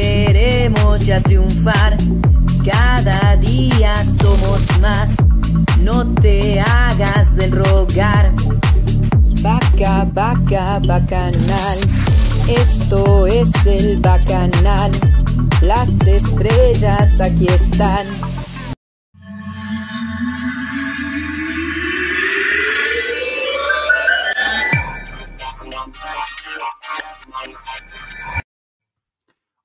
queremos ya triunfar. Cada día somos más, no te hagas del rogar. Vaca, vaca, bacanal, esto es el bacanal. Las estrellas aquí están.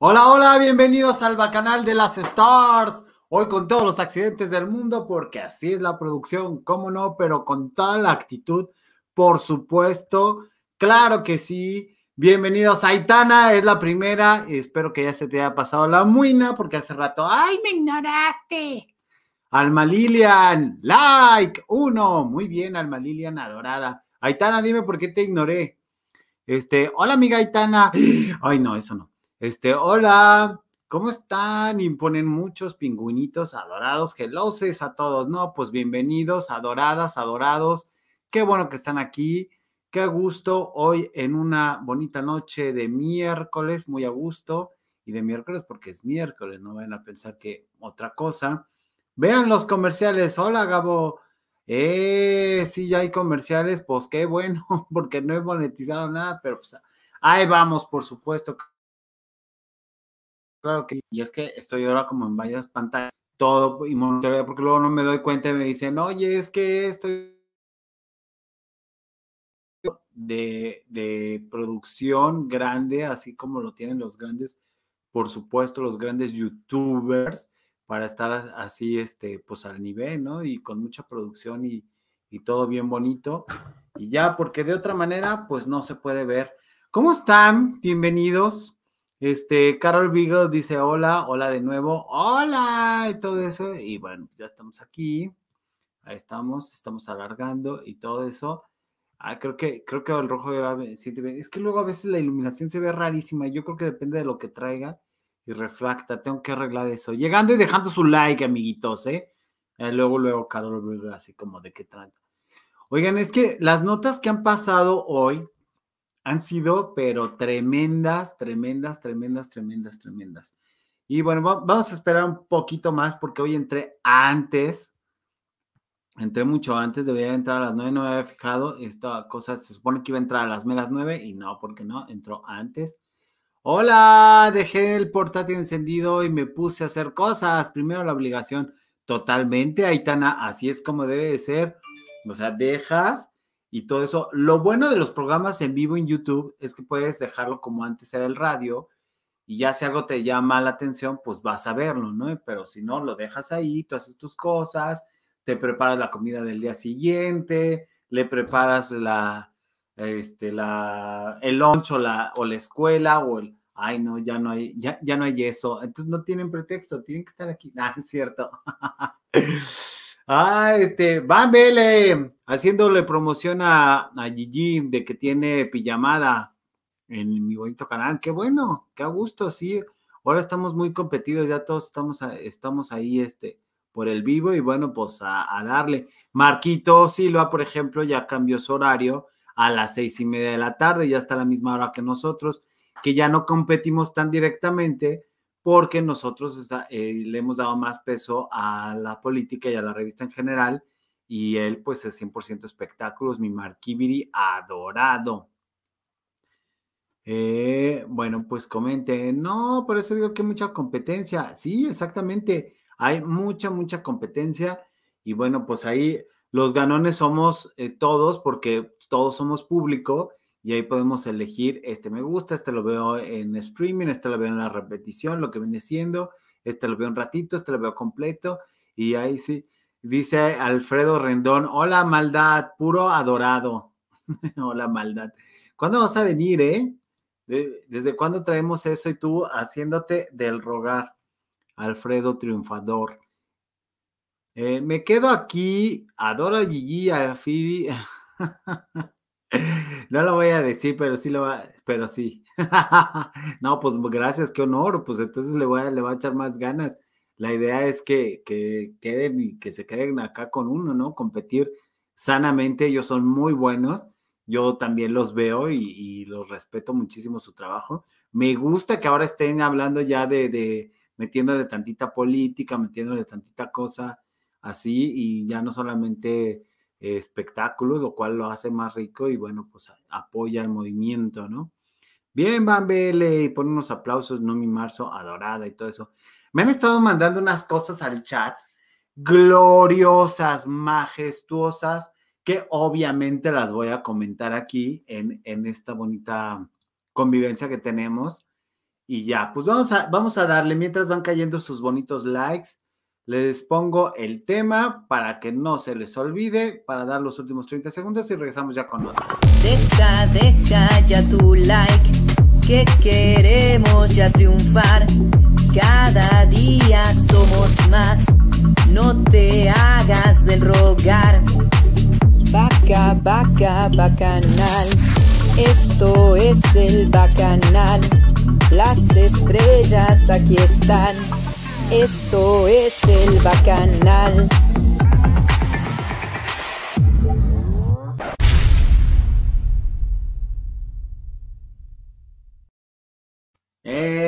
Hola, hola, bienvenidos al Bacanal de las Stars. Hoy con todos los accidentes del mundo, porque así es la producción, cómo no, pero con toda la actitud, por supuesto. Claro que sí. Bienvenidos a Aitana, es la primera. Espero que ya se te haya pasado la muina, porque hace rato, ¡ay, me ignoraste! Alma Lilian, like, uno. Muy bien, Alma Lilian, adorada. Aitana, dime por qué te ignoré. Este, hola, amiga Aitana. Ay, no, eso no. Este, hola, ¿cómo están? Y ponen muchos pingüinitos adorados, geloses a todos, ¿no? Pues bienvenidos, adoradas, adorados. Qué bueno que están aquí. Qué gusto hoy en una bonita noche de miércoles, muy a gusto. Y de miércoles porque es miércoles, no vayan a pensar que otra cosa. Vean los comerciales. Hola, Gabo. Eh, sí, ya hay comerciales, pues qué bueno, porque no he monetizado nada, pero pues ahí vamos, por supuesto claro que, y es que estoy ahora como en varias pantallas, todo y monitoreo, porque luego no me doy cuenta y me dicen, oye, es que estoy de, de producción grande, así como lo tienen los grandes, por supuesto, los grandes youtubers, para estar así, este, pues al nivel, ¿no? Y con mucha producción y, y todo bien bonito. Y ya, porque de otra manera, pues no se puede ver. ¿Cómo están? Bienvenidos. Este, Carol Beagle dice hola, hola de nuevo, hola, y todo eso. Y bueno, ya estamos aquí. Ahí estamos, estamos alargando y todo eso. Ah, creo que, creo que el rojo era Es que luego a veces la iluminación se ve rarísima. Yo creo que depende de lo que traiga y refracta. Tengo que arreglar eso. Llegando y dejando su like, amiguitos, ¿eh? eh luego, luego, Carol así como de qué trata. Oigan, es que las notas que han pasado hoy, han sido, pero tremendas, tremendas, tremendas, tremendas, tremendas. Y bueno, vamos a esperar un poquito más porque hoy entré antes, entré mucho antes, debería entrar a las nueve, no me había fijado, esta cosa se supone que iba a entrar a las megas nueve y no, porque no, entró antes. Hola, dejé el portátil encendido y me puse a hacer cosas. Primero la obligación, totalmente, Aitana, así es como debe de ser. O sea, dejas y todo eso. Lo bueno de los programas en vivo en YouTube es que puedes dejarlo como antes era el radio y ya si algo te llama la atención, pues vas a verlo, ¿no? Pero si no, lo dejas ahí, tú haces tus cosas, te preparas la comida del día siguiente, le preparas la, este, la, el lunch o la, o la escuela o el, ay, no, ya no hay, ya, ya no hay eso. Entonces no tienen pretexto, tienen que estar aquí. Ah, es cierto. Ah, este, Van Vele, haciéndole promoción a, Gigi de que tiene pijamada en mi bonito canal. Qué bueno, qué a gusto, sí. Ahora estamos muy competidos, ya todos estamos, estamos ahí, este, por el vivo y bueno, pues a, a, darle. Marquito Silva, por ejemplo, ya cambió su horario a las seis y media de la tarde, ya está a la misma hora que nosotros, que ya no competimos tan directamente, porque nosotros eh, le hemos dado más peso a la política y a la revista en general, y él pues es 100% espectáculos, mi Marquibiri adorado. Eh, bueno, pues comente, no, por eso digo que mucha competencia. Sí, exactamente, hay mucha, mucha competencia y bueno, pues ahí los ganones somos eh, todos porque todos somos público y ahí podemos elegir, este me gusta, este lo veo en streaming, este lo veo en la repetición, lo que viene siendo, este lo veo un ratito, este lo veo completo, y ahí sí, dice Alfredo Rendón, hola maldad, puro adorado, hola maldad, ¿cuándo vas a venir, eh? ¿Desde cuándo traemos eso y tú haciéndote del rogar? Alfredo Triunfador. Eh, me quedo aquí, adoro a Gigi, a Fidi. No lo voy a decir, pero sí lo va, pero sí. No, pues gracias, qué honor. Pues entonces le voy a, le voy a echar más ganas. La idea es que, que queden y que se queden acá con uno, ¿no? Competir sanamente. Ellos son muy buenos. Yo también los veo y, los respeto muchísimo su trabajo. Me gusta que ahora estén hablando ya de, de metiéndole tantita política, metiéndole tantita cosa así y ya no solamente espectáculos, lo cual lo hace más rico y bueno, pues apoya el movimiento, ¿no? Bien, Van y pone unos aplausos, no mi marzo, adorada y todo eso. Me han estado mandando unas cosas al chat gloriosas, majestuosas, que obviamente las voy a comentar aquí en, en esta bonita convivencia que tenemos. Y ya, pues vamos a, vamos a darle, mientras van cayendo sus bonitos likes, les pongo el tema para que no se les olvide, para dar los últimos 30 segundos y regresamos ya con otro. Deja, deja ya tu like, que queremos ya triunfar. Cada día somos más, no te hagas del rogar. Vaca, vaca, bacanal, esto es el bacanal. Las estrellas aquí están esto es el bacanal. Eh,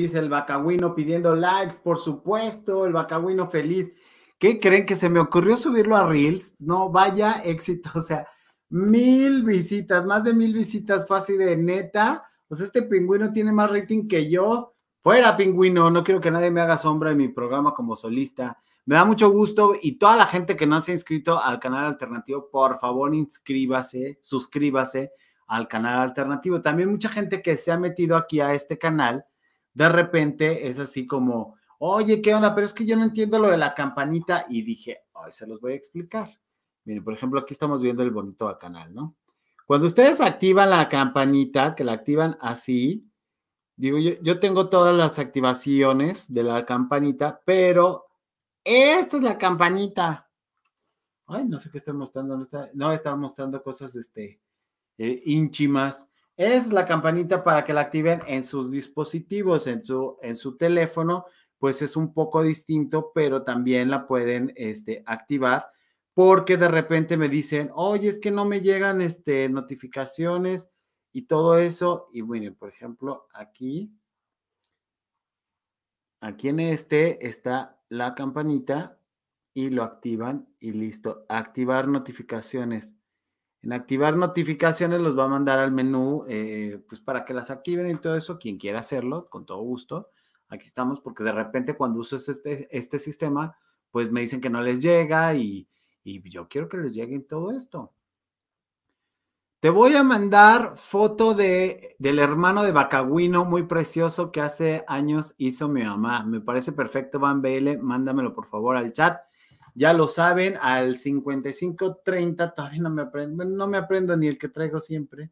feliz el Bacagüino pidiendo likes, por supuesto, el Bacagüino feliz. ¿Qué creen que se me ocurrió subirlo a Reels? No, vaya éxito, o sea, mil visitas, más de mil visitas fue así de neta. Pues este pingüino tiene más rating que yo. Fuera, pingüino, no quiero que nadie me haga sombra en mi programa como solista. Me da mucho gusto y toda la gente que no se ha inscrito al canal alternativo, por favor, inscríbase, suscríbase al canal alternativo. También mucha gente que se ha metido aquí a este canal, de repente es así como, oye, ¿qué onda? Pero es que yo no entiendo lo de la campanita y dije, hoy se los voy a explicar. Miren, por ejemplo, aquí estamos viendo el bonito canal, ¿no? Cuando ustedes activan la campanita, que la activan así, Digo, yo, tengo todas las activaciones de la campanita, pero esta es la campanita. Ay, no sé qué estoy mostrando. No, está, no mostrando cosas este, eh, ínchimas. Es la campanita para que la activen en sus dispositivos, en su, en su teléfono, pues es un poco distinto, pero también la pueden este, activar porque de repente me dicen, oye, es que no me llegan este, notificaciones y todo eso. Y bueno, por ejemplo, aquí, aquí en este está la campanita y lo activan y listo. Activar notificaciones. En activar notificaciones los va a mandar al menú, eh, pues para que las activen y todo eso. Quien quiera hacerlo, con todo gusto. Aquí estamos porque de repente cuando uso este, este sistema, pues me dicen que no les llega y, y yo quiero que les llegue todo esto. Te voy a mandar foto de, del hermano de Bacagüino, muy precioso, que hace años hizo mi mamá. Me parece perfecto, Van BL. Mándamelo por favor al chat. Ya lo saben, al 5530, todavía no me aprendo, no me aprendo ni el que traigo siempre.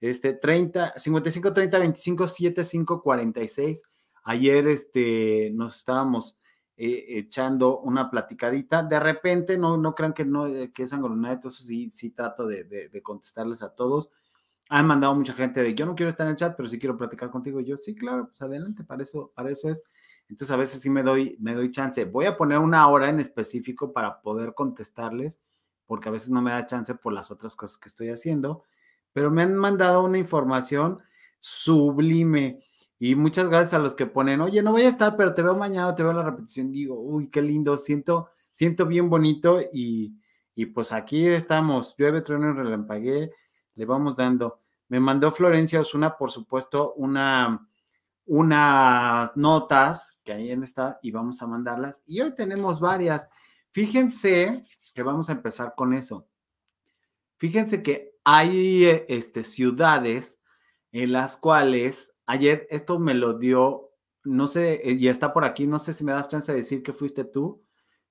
Este 30, 55 30 25 75 46. Ayer este, nos estábamos eh, echando una platicadita. De repente, no, no crean que, no, eh, que es angronada, entonces sí, sí trato de, de, contestarles a todos. Han mandado mucha gente de yo no quiero estar en el chat, pero sí quiero platicar contigo. Yo, sí, claro, pues adelante, para eso, para eso es. Entonces a veces sí me doy, me doy chance. Voy a poner una hora en específico para poder contestarles, porque a veces no me da chance por las otras cosas que estoy haciendo, pero me han mandado una información sublime. Y muchas gracias a los que ponen, oye, no voy a estar, pero te veo mañana, te veo la repetición. Digo, uy, qué lindo, siento, siento bien bonito y, y pues aquí estamos, llueve, trueno y relampagué, le vamos dando. Me mandó Florencia Osuna, por supuesto, una, unas notas que ahí está y vamos a mandarlas. Y hoy tenemos varias. Fíjense que vamos a empezar con eso. Fíjense que hay este, ciudades en las cuales Ayer esto me lo dio, no sé, eh, y está por aquí, no sé si me das chance de decir que fuiste tú,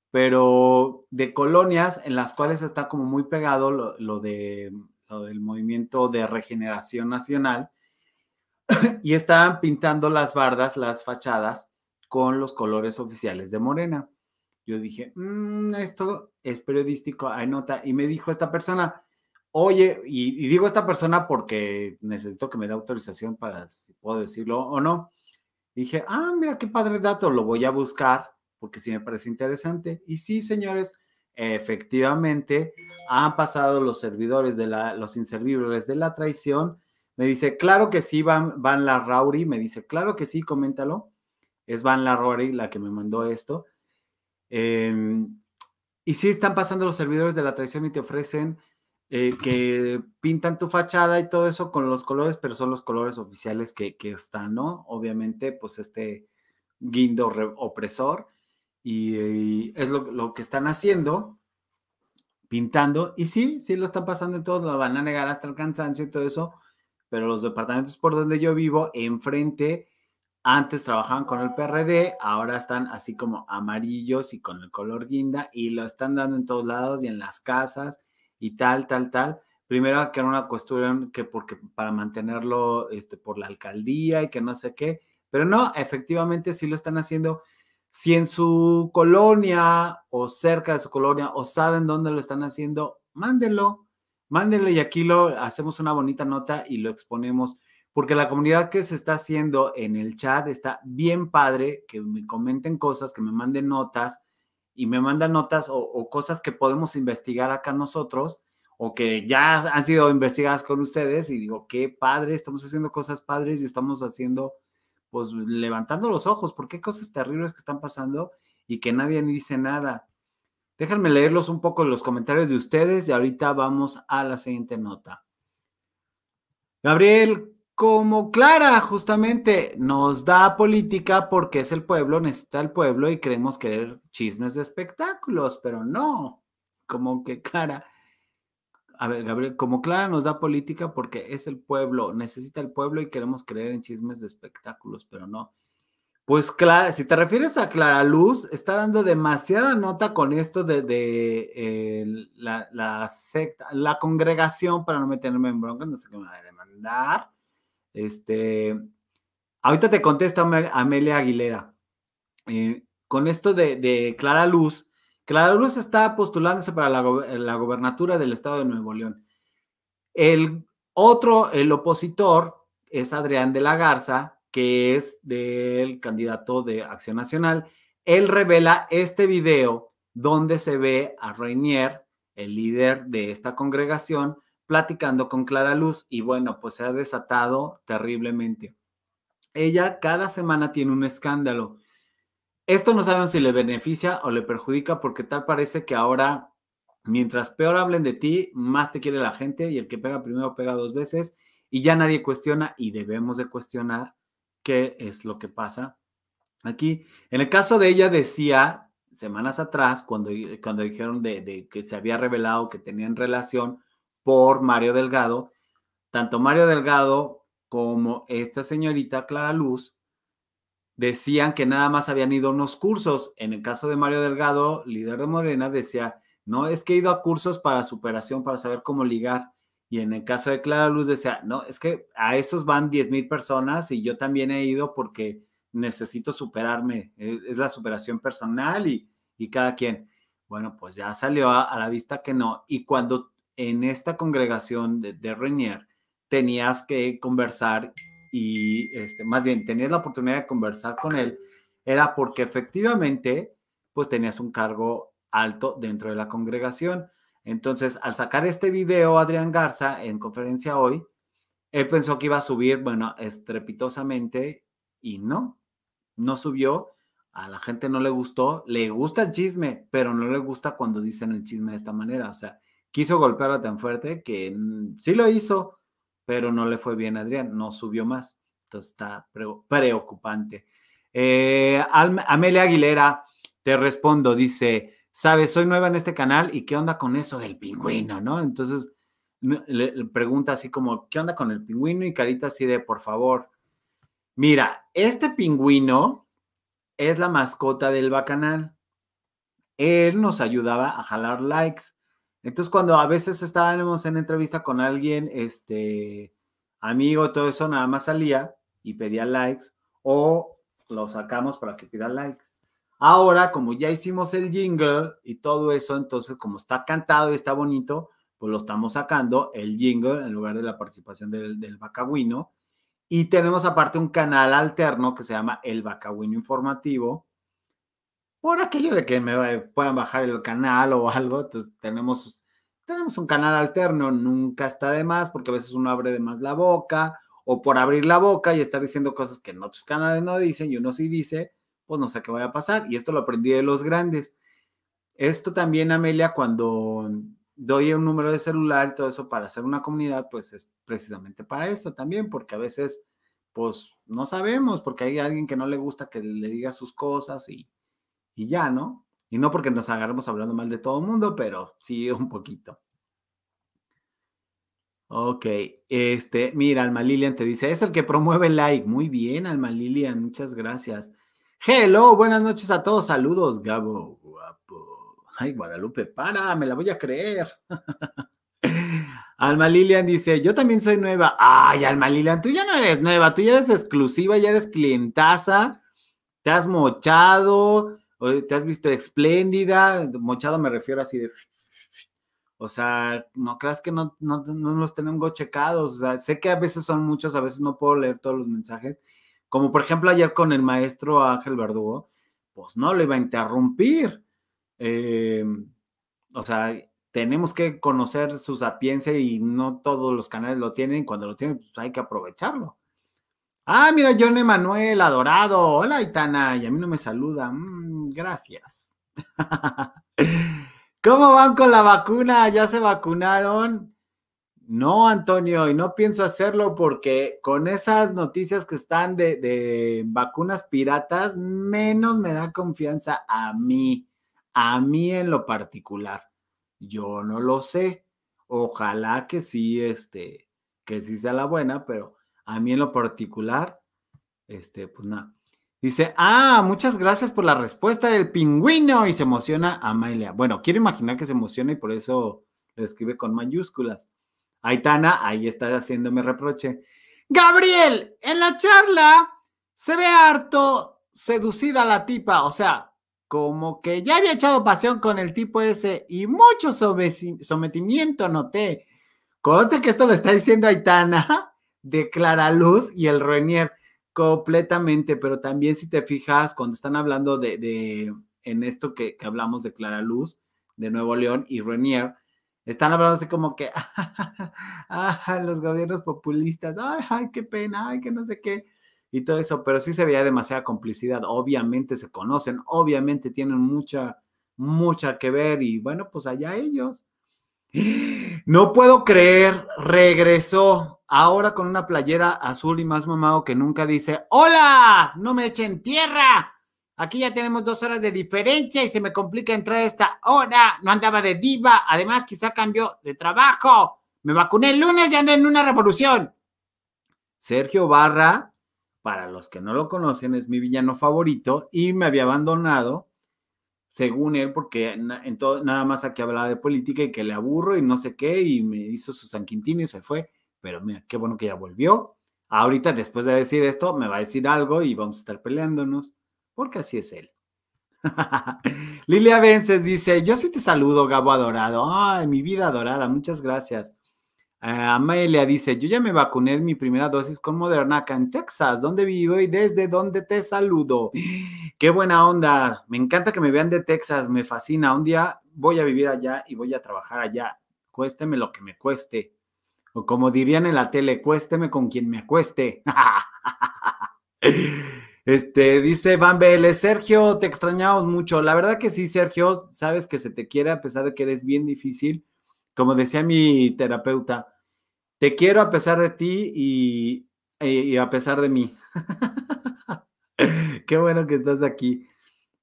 pero de colonias en las cuales está como muy pegado lo, de, lo del movimiento de regeneración nacional y estaban pintando las bardas, las fachadas con los colores oficiales de Morena. Yo dije, mm, esto es periodístico, hay nota. Y me dijo esta persona, Oye, y, digo esta persona porque necesito que me dé autorización para si puedo decirlo o no. dije, ah, mira qué padre dato, lo voy a buscar porque sí me parece interesante. Y sí, señores, efectivamente han pasado los servidores de la, los inservibles de la traición Me dice, claro que sí, Van, Van La Rauri. Me dice, claro que sí, coméntalo. Es Van La Rauri la que me mandó esto. Em, y sí están pasando los servidores de la traición y te ofrecen eh, que pintan tu fachada y todo eso con los colores, pero son los colores oficiales que, que están, ¿no? Obviamente, pues este guindo opresor y, es lo, lo, que están haciendo, pintando. Y sí, sí lo están pasando en todos, lo van a negar hasta el cansancio y todo eso, pero los departamentos por donde yo vivo, enfrente, antes trabajaban con el PRD, ahora están así como amarillos y con el color guinda y lo están dando en todos lados y en las casas y tal, tal, tal. Primero que era una cuestión que porque para mantenerlo este, por la alcaldía y que no sé qué, pero no, efectivamente sí lo están haciendo. Si en su colonia o cerca de su colonia o saben dónde lo están haciendo, mándenlo mándenlo y aquí lo hacemos una bonita nota y lo exponemos, porque la comunidad que se está haciendo en el chat está bien padre, que me comenten cosas, que me manden notas y me mandan notas o, cosas que podemos investigar acá nosotros o que ya han sido investigadas con ustedes y digo, qué padre, estamos haciendo cosas padres y estamos haciendo, pues levantando los ojos, porque cosas terribles que están pasando y que nadie dice nada. Déjenme leerlos un poco los comentarios de ustedes y ahorita vamos a la siguiente nota. Gabriel, como Clara, justamente nos da política porque es el pueblo, necesita el pueblo y queremos querer chismes de espectáculos, pero no, como que Clara. A ver, Gabriel, como Clara nos da política porque es el pueblo, necesita el pueblo y queremos creer en chismes de espectáculos, pero no. Pues claro, si te refieres a Clara Luz, está dando demasiada nota con esto de, la, secta, la congregación, para no meterme en bronca, no sé qué me va a demandar. Este, ahorita te contesto Amelia Aguilera. Eh, con esto de, Clara Luz, Clara Luz está postulándose para la, la gobernatura del estado de Nuevo León. El otro, el opositor, es Adrián de la Garza, que es del candidato de Acción Nacional. Él revela este video donde se ve a Reinier, el líder de esta congregación, platicando con Clara Luz y bueno, pues se ha desatado terriblemente. Ella cada semana tiene un escándalo. Esto no sabemos si le beneficia o le perjudica porque tal parece que ahora, mientras peor hablen de ti, más te quiere la gente y el que pega primero pega dos veces y ya nadie cuestiona y debemos de cuestionar qué es lo que pasa aquí. En el caso de ella decía semanas atrás, cuando, cuando dijeron de, que se había revelado que tenían relación por Mario Delgado, tanto Mario Delgado como esta señorita Clara Luz decían que nada más habían ido a unos cursos. En el caso de Mario Delgado, líder de Morena, decía, no, es que he ido a cursos para superación, para saber cómo ligar. Y en el caso de Clara Luz decía, no, es que a esos van 10 mil personas y yo también he ido porque necesito superarme, es, la superación personal y, cada quien. Bueno, pues ya salió a, la vista que no. Y cuando en esta congregación de, de tenías que conversar y, este, más bien, tenías la oportunidad de conversar con él, era porque efectivamente, pues tenías un cargo alto dentro de la congregación. Entonces, al sacar este video, Adrián Garza, en conferencia hoy, él pensó que iba a subir, bueno, estrepitosamente y no, no subió. A la gente no le gustó, le gusta el chisme, pero no le gusta cuando dicen el chisme de esta manera. O sea, quiso golpearlo tan fuerte que sí lo hizo, pero no le fue bien a Adrián, no subió más. Entonces está preocupante. Eh, Amelia Aguilera, te respondo, dice, sabes, soy nueva en este canal y qué onda con eso del pingüino, ¿no? Entonces le, pregunta así como, ¿qué onda con el pingüino? Y carita así de, por favor, mira, este pingüino es la mascota del bacanal. Él nos ayudaba a jalar likes. Entonces, cuando a veces estábamos en entrevista con alguien, este, amigo, todo eso, nada más salía y pedía likes o lo sacamos para que pida likes. Ahora, como ya hicimos el jingle y todo eso, entonces como está cantado y está bonito, pues lo estamos sacando el jingle en lugar de la participación del, del. Y tenemos aparte un canal alterno que se llama El Bacagüino Informativo. Por aquello de que me puedan bajar el canal o algo, entonces tenemos tenemos un canal alterno, nunca está de más, porque a veces uno abre de más la boca, o por abrir la boca y estar diciendo cosas que en otros canales no dicen y uno sí dice, pues no sé qué vaya a pasar. Y esto lo aprendí de los grandes. Esto también, Amelia, cuando doy un número de celular y todo eso para hacer una comunidad, pues es precisamente para eso también, porque a veces, pues no sabemos, porque hay alguien que no le gusta que le diga sus cosas y, y ya, ¿no? Y no porque nos agarremos hablando mal de todo el mundo, pero sí un poquito. Ok, este, mira, Alma Lilian te dice, es el que promueve like. Muy bien, Alma Lilian, muchas gracias. Hello, buenas noches a todos, saludos, Gabo, guapo. Ay, Guadalupe, para, me la voy a creer. Alma Lilian dice, yo también soy nueva. Ay, Alma Lilian, tú ya no eres nueva, tú ya eres exclusiva, ya eres clientaza, te has mochado, te has visto espléndida, mochado me refiero así de... O sea, no creas que no, no, no los tenemos checados. O sea, sé que a veces son muchos, a veces no puedo leer todos los mensajes. Como por ejemplo ayer con el maestro Ángel Verdugo, pues no le iba a interrumpir. Em, o sea, tenemos que conocer su sapiencia y no todos los canales lo tienen. Cuando lo tienen, pues hay que aprovecharlo. Ah, mira, John Emanuel, adorado. Hola, Itana. Y a mí no me saluda. Mm, gracias. ¿Cómo van con la vacuna? ¿Ya se vacunaron? No, Antonio, y no pienso hacerlo porque con esas noticias que están de, de, vacunas piratas, menos me da confianza a mí, a mí en lo particular. Yo no lo sé. Ojalá que sí, este, que sí sea la buena, pero a mí en lo particular, este, pues nada. Dice, ah, muchas gracias por la respuesta del pingüino y se emociona Amalia. Bueno, quiero imaginar que se emociona y por eso lo escribe con mayúsculas. Aitana, ahí está haciéndome reproche. Gabriel, en la charla se ve harto seducida la tipa, o sea, como que ya había echado pasión con el tipo ese y mucho sometimiento noté. Conste que esto lo está diciendo Aitana de Clara Luz y el Renier completamente, pero también si te fijas, cuando están hablando de, en esto que, hablamos de Clara Luz, de Nuevo León y Renier, están hablando así como que, ah, los gobiernos populistas, ay, ay, qué pena, ay, que no sé qué, y todo eso, pero sí se veía demasiada complicidad, obviamente se conocen, obviamente tienen mucha, mucha que ver, y bueno, pues allá ellos. No puedo creer, regresó ahora con una playera azul y más mamado que nunca dice, hola, no me echen tierra. Aquí ya tenemos dos horas de diferencia y se me complica entrar a esta hora. No andaba de diva, además quizá cambió de trabajo. Me vacuné el lunes y ando en una revolución. Sergio Barra, para los que no lo conocen, es mi villano favorito y me había abandonado según él, porque en nada más aquí hablaba de política y que le aburro y no sé qué, y me hizo su San Quintín y se fue. Pero mira, qué bueno que ya volvió. Ahorita, después de decir esto, me va a decir algo y vamos a estar peleándonos, porque así es él. Lilia Vences dice: Yo sí te saludo, Gabo adorado. Ay, mi vida adorada, muchas gracias. Amelia dice, yo ya me vacuné mi primera dosis con Moderna acá en Texas, donde vivo y desde donde te saludo. Qué buena onda, me encanta que me vean de Texas, me fascina. Un día voy a vivir allá y voy a trabajar allá, cuésteme lo que me cueste. Como dirían en la tele, cuésteme con quien me acueste. Este, dice Van Vélez, Sergio, te extrañamos mucho. La verdad que sí, Sergio, sabes que se te quiere a pesar de que eres bien difícil como decía mi terapeuta, te quiero a pesar de ti y, a pesar de mí. Qué bueno que estás aquí.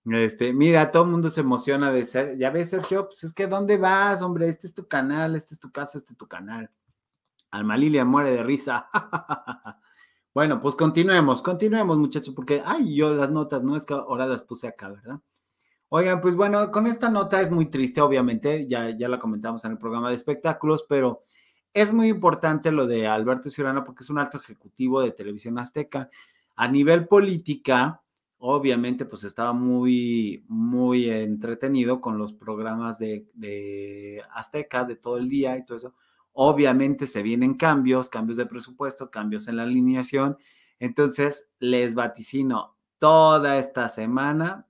Este, mira, todo el mundo se emociona de ser. Ya ves, Sergio, pues es que ¿dónde vas, hombre? Este es tu canal, este es tu casa, este es tu canal. Alma Lilia muere de risa. bueno, pues continuemos, continuemos, muchachos, porque, ay, yo las notas, no es que ahora las puse acá, ¿verdad? Oigan, pues bueno, con esta nota es muy triste, obviamente, ya, ya la comentamos en el programa de espectáculos, pero es muy importante lo de Alberto Ciurana porque es un alto ejecutivo de Televisión Azteca. A nivel política, obviamente, pues estaba muy, muy entretenido con los programas de, de Azteca de todo el día y todo eso. Obviamente se vienen cambios, cambios de presupuesto, cambios en la alineación. Entonces, les vaticino toda esta semana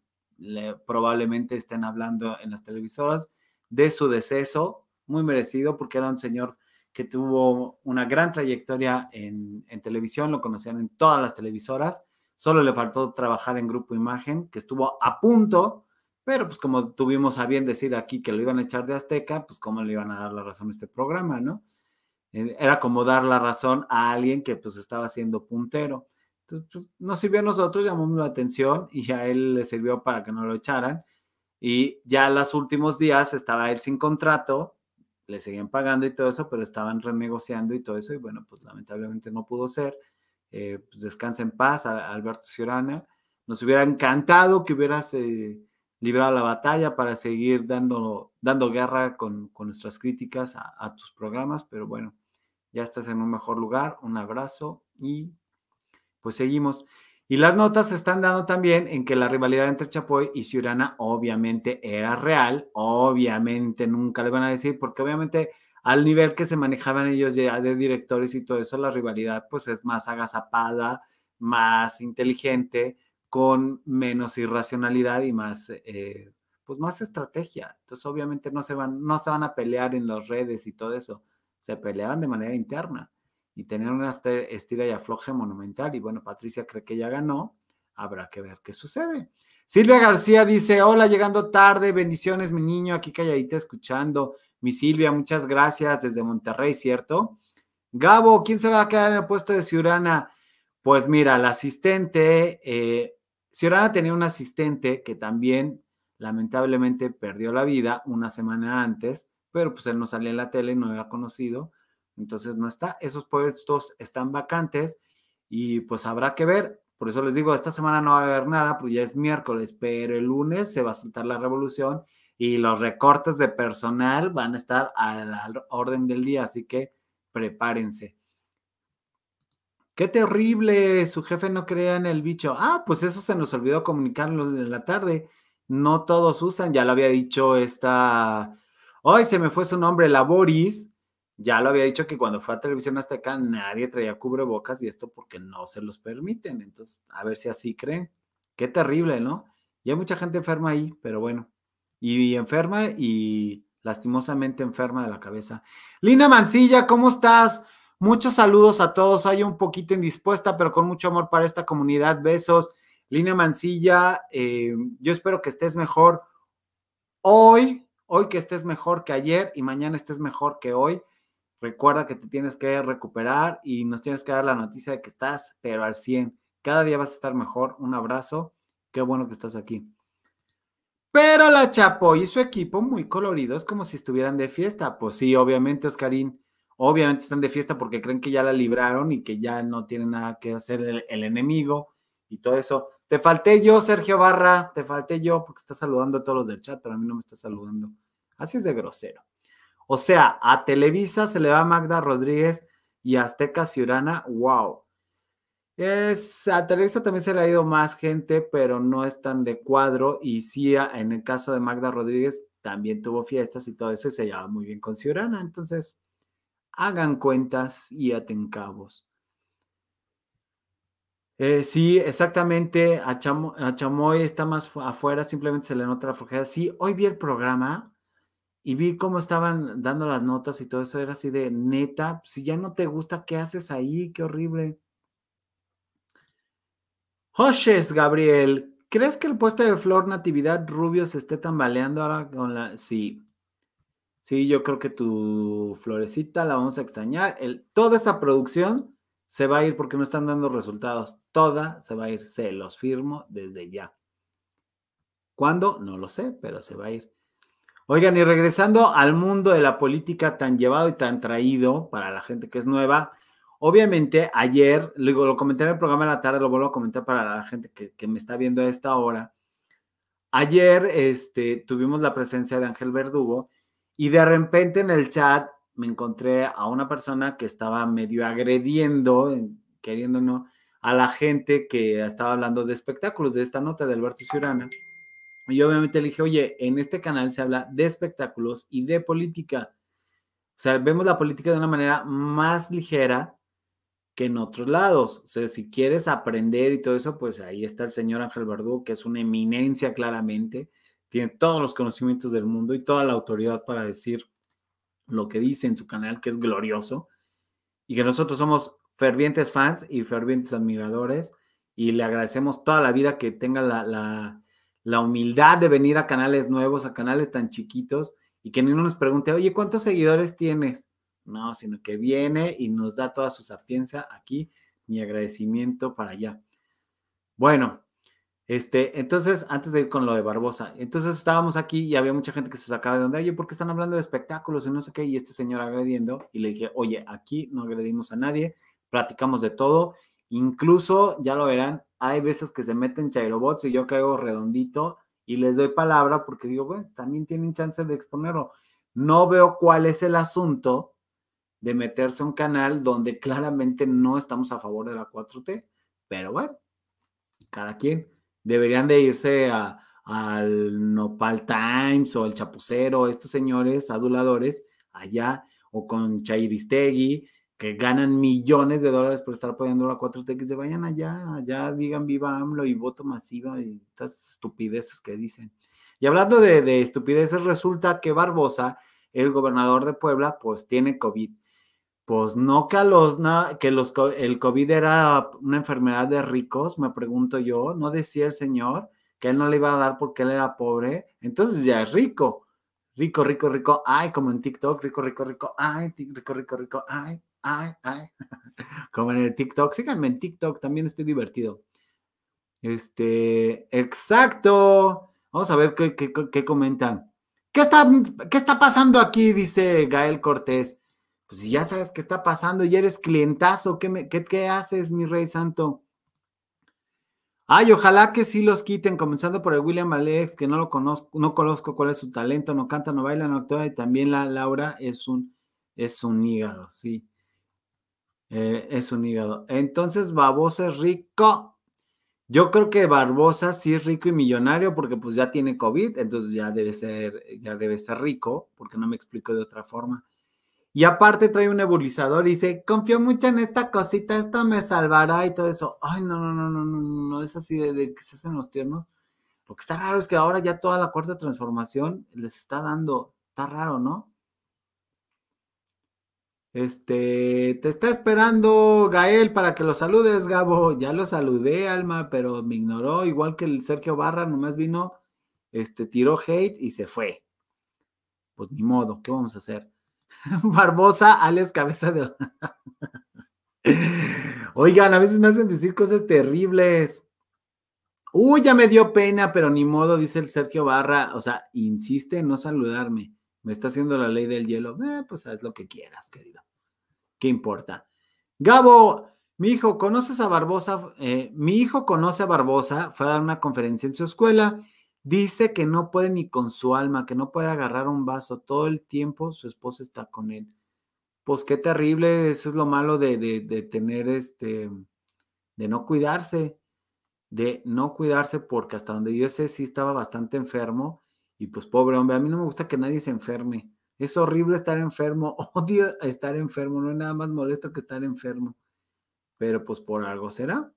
probablemente estén hablando en las televisoras de su deceso, muy merecido porque era un señor que tuvo una gran trayectoria en, en televisión, lo conocían en todas las televisoras, solo le faltó trabajar en Grupo Imagen, que estuvo a punto, pero pues como tuvimos a bien decir aquí que lo iban a echar de Azteca, pues cómo le iban a dar la razón a este programa, ¿no? Eh, era como dar la razón a alguien que pues estaba siendo puntero. Entonces, pues, nos sirvió a nosotros, llamamos la atención y a él le sirvió para que no lo echaran. Y ya los últimos días estaba él sin contrato, le seguían pagando y todo eso, pero estaban renegociando y todo eso. Y bueno, pues lamentablemente no pudo ser. Eh, pues descansa en paz, Alberto Ciurana. Nos hubiera encantado que hubieras eh, librado la batalla para seguir dando, dando guerra con, con nuestras críticas a, a tus programas, pero bueno, ya estás en un mejor lugar. Un abrazo y pues seguimos. Y las notas se están dando también en que la rivalidad entre Chapoy y Ciurana obviamente era real, obviamente nunca le van a decir, porque obviamente al nivel que se manejaban ellos ya de directores y todo eso, la rivalidad pues es más agazapada, más inteligente, con menos irracionalidad y más, eh, pues más estrategia. Entonces obviamente no se, van, no se van a pelear en las redes y todo eso, se peleaban de manera interna y tener una estira y afloje monumental. Y bueno, Patricia cree que ya ganó. Habrá que ver qué sucede. Silvia García dice: Hola, llegando tarde. Bendiciones, mi niño. Aquí calladita escuchando. Mi Silvia, muchas gracias desde Monterrey, ¿cierto? Gabo, ¿quién se va a quedar en el puesto de Ciurana? Pues mira, la asistente, eh, Ciurana tenía un asistente que también lamentablemente perdió la vida una semana antes, pero pues él no salía en la tele, no era conocido entonces no está. Esos puestos están vacantes y pues habrá que ver. Por eso les digo, esta semana no va a haber nada, porque ya es miércoles, pero el lunes se va a soltar la revolución y los recortes de personal van a estar a la orden del día, así que prepárense. Qué terrible, su jefe no crea en el bicho. Ah, pues eso se nos olvidó comunicarlo en la tarde. No todos usan, ya lo había dicho esta. Hoy se me fue su nombre, la Boris ya lo había dicho que cuando fue a Televisión hasta acá nadie traía cubrebocas y esto porque no se los permiten. Entonces, a ver si así creen. Qué terrible, ¿no? Y hay mucha gente enferma ahí, pero bueno. Y, enferma y lastimosamente enferma de la cabeza. Lina Mancilla, ¿cómo estás? Muchos saludos a todos. Hay un poquito indispuesta, pero con mucho amor para esta comunidad. Besos. Lina Mancilla, eh, yo espero que estés mejor hoy, hoy que estés mejor que ayer y mañana estés mejor que hoy. Recuerda que te tienes que recuperar y nos tienes que dar la noticia de que estás, pero al 100. Cada día vas a estar mejor. Un abrazo. Qué bueno que estás aquí. Pero la Chapo y su equipo muy coloridos, como si estuvieran de fiesta. Pues sí, obviamente, Oscarín. Obviamente están de fiesta porque creen que ya la libraron y que ya no tienen nada que hacer el, enemigo y todo eso. Te falté yo, Sergio Barra, te falté yo porque estás saludando a todos los del chat, pero a mí no me estás saludando. Así es de grosero. O sea, a Televisa se le va Magda Rodríguez y Azteca Ciurana, wow. Es, a Televisa también se le ha ido más gente, pero no es tan de cuadro. Y sí, en el caso de Magda Rodríguez, también tuvo fiestas y todo eso y se llevaba muy bien con Ciurana. Entonces, hagan cuentas y aten cabos. Eh, sí, exactamente. A, a, Chamoy está más afuera, simplemente se le nota la flojera. Sí, hoy vi el programa y vi cómo estaban dando las notas y todo eso, era así de neta, si ya no te gusta, ¿qué haces ahí? Qué horrible. Joshes, Gabriel, ¿crees que el puesto de Flor Natividad Rubio se esté tambaleando ahora con la... Sí, sí, yo creo que tu florecita la vamos a extrañar. Toda esa producción se va a ir porque no están dando resultados. Toda se va a ir, se los firmo desde ya. ¿Cuándo? No lo sé, pero se va a ir. Oigan, y regresando al mundo de la política tan llevado y tan traído para la gente que es nueva, obviamente ayer, lo comenté en el programa de la tarde, lo vuelvo a comentar para la gente que, me está viendo a esta hora. Ayer este, tuvimos la presencia de Ángel Verdugo y de repente en el chat me encontré a una persona que estaba medio agrediendo, queriendo no, a la gente que estaba hablando de espectáculos, de esta nota de Alberto Ciurana. Y obviamente le dije, oye, en este canal se habla de espectáculos y de política. O sea, vemos la política de una manera más ligera que en otros lados. O sea, si quieres aprender y todo eso, pues ahí está el señor Ángel Verdugo, que es una eminencia claramente, tiene todos los conocimientos del mundo y toda la autoridad para decir lo que dice en su canal, que es glorioso, y que nosotros somos fervientes fans y fervientes admiradores, y le agradecemos toda la vida que tenga la, la, humildad de venir a canales nuevos, a canales tan chiquitos, y que ni uno nos pregunte, oye, ¿cuántos seguidores tienes? No, sino que viene y nos da toda su sapiencia aquí, mi agradecimiento para allá. Bueno, este, entonces, antes de ir con lo de Barbosa, entonces estábamos aquí y había mucha gente que se sacaba de donde, oye, ¿por qué están hablando de espectáculos y no sé qué? Y este señor agrediendo, y le dije, oye, aquí no agredimos a nadie, platicamos de todo, incluso, ya lo verán, hay veces que se meten chairobots y yo caigo redondito y les doy palabra porque digo, bueno, también tienen chance de exponerlo. No veo cuál es el asunto de meterse a un canal donde claramente no estamos a favor de la 4T, pero bueno, cada quien deberían de irse a, al Nopal Times o el Chapucero, estos señores aduladores allá, o con Chairistegui, que ganan millones de dólares por estar apoyando la 4T, que se vayan allá, allá digan viva AMLO y voto masivo y estas estupideces que dicen. Y hablando de, de estupideces, resulta que Barbosa, el gobernador de Puebla, pues tiene COVID. Pues no que, los, que los, el COVID era una enfermedad de ricos, me pregunto yo, no decía el señor que él no le iba a dar porque él era pobre, entonces ya es rico, rico, rico, rico, ay, como en TikTok, rico, rico, rico, ay, rico, rico, rico, ay, ay, ay, como en el TikTok, síganme en TikTok, también estoy divertido. Este, exacto, vamos a ver qué, qué, qué comentan. ¿Qué está, ¿Qué está pasando aquí? Dice Gael Cortés. Pues si ya sabes qué está pasando y eres clientazo, ¿qué, qué, haces, mi rey santo? Ay, ojalá que sí los quiten, comenzando por el William Alex, que no lo conozco, no conozco cuál es su talento, no canta, no baila, no actúa, y también la Laura es un, es un hígado, sí. Eh, es un hígado. Entonces, Barbosa es rico. Yo creo que Barbosa sí es rico y millonario porque pues ya tiene COVID, entonces ya debe ser, ya debe ser rico, porque no me explico de otra forma. Y aparte trae un nebulizador y dice, confío mucho en esta cosita, esto me salvará y todo eso. Ay, no, no, no, no, no, no es así de, que se hacen los tiernos. Lo que está raro es que ahora ya toda la cuarta transformación les está dando, está raro, ¿no? Este, te está esperando Gael para que lo saludes, Gabo. Ya lo saludé, Alma, pero me ignoró, igual que el Sergio Barra, nomás vino, este, tiró hate y se fue. Pues ni modo, ¿qué vamos a hacer? Barbosa, Alex Cabeza de... Oigan, a veces me hacen decir cosas terribles. Uy, ya me dio pena, pero ni modo, dice el Sergio Barra. O sea, insiste en no saludarme. Me está haciendo la ley del hielo. Eh, pues haz lo que quieras, querido. ¿Qué importa? Gabo, mi hijo, ¿conoces a Barbosa? Eh, mi hijo conoce a Barbosa, fue a dar una conferencia en su escuela Dice que no puede ni con su alma, que no puede agarrar un vaso. Todo el tiempo su esposa está con él. Pues qué terrible, eso es lo malo de, de, tener este, de no cuidarse, de no cuidarse, porque hasta donde yo sé sí estaba bastante enfermo. Y pues pobre hombre, a mí no me gusta que nadie se enferme. Es horrible estar enfermo, odio estar enfermo, no es nada más molesto que estar enfermo. Pero pues por algo será.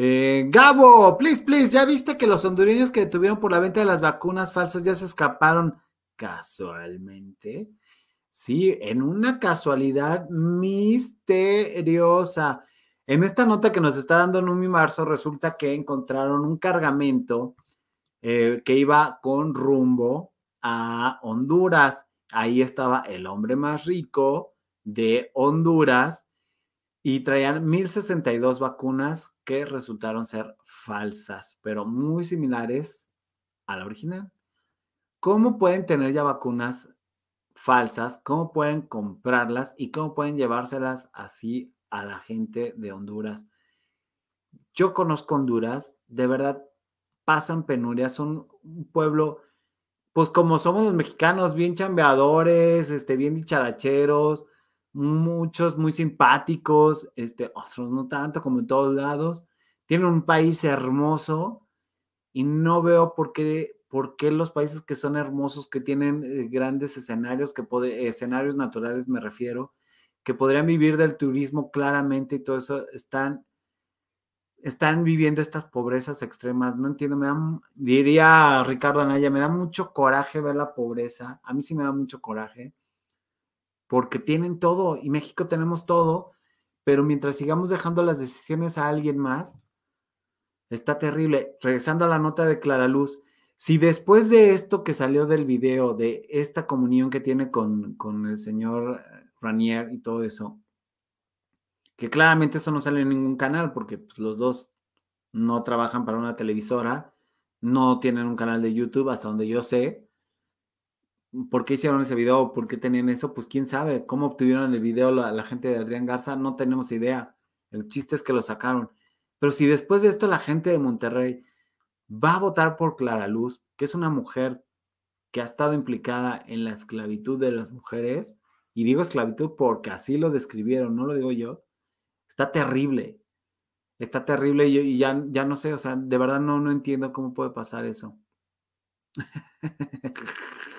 Eh, Gabo, please, please, ¿ya viste que los hondureños que detuvieron por la venta de las vacunas falsas ya se escaparon casualmente? Sí, en una casualidad misteriosa. En esta nota que nos está dando Numi Marzo, resulta que encontraron un cargamento eh, que iba con rumbo a Honduras. Ahí estaba el hombre más rico de Honduras y traían 1062 vacunas que resultaron ser falsas, pero muy similares a la original. ¿Cómo pueden tener ya vacunas falsas? ¿Cómo pueden comprarlas y cómo pueden llevárselas así a la gente de Honduras? Yo conozco Honduras, de verdad pasan penurias, son un pueblo, pues como somos los mexicanos, bien chambeadores, este, bien dicharacheros, muchos muy simpáticos, este, otros no tanto como en todos lados. Tienen un país hermoso y no veo por qué, por qué los países que son hermosos, que tienen eh, grandes escenarios, que escenarios naturales me refiero, que podrían vivir del turismo claramente y todo eso, están están viviendo estas pobrezas extremas. No entiendo, me da, diría Ricardo Anaya, me da mucho coraje ver la pobreza. A mí sí me da mucho coraje porque tienen todo y México tenemos todo, pero mientras sigamos dejando las decisiones a alguien más, está terrible. Regresando a la nota de Clara Luz, si después de esto que salió del video, de esta comunión que tiene con, con el señor Ranier y todo eso, que claramente eso no sale en ningún canal porque pues, los dos no trabajan para una televisora, no tienen un canal de YouTube hasta donde yo sé. ¿Por qué hicieron ese video? ¿Por qué tenían eso? Pues quién sabe. ¿Cómo obtuvieron el video la, gente de Adrián Garza? No tenemos idea. El chiste es que lo sacaron. Pero si después de esto la gente de Monterrey va a votar por Clara Luz, que es una mujer que ha estado implicada en la esclavitud de las mujeres, y digo esclavitud porque así lo describieron, no lo digo yo, Está terrible. Está terrible y, ya, ya no sé, o sea, de verdad no, no entiendo cómo puede pasar eso.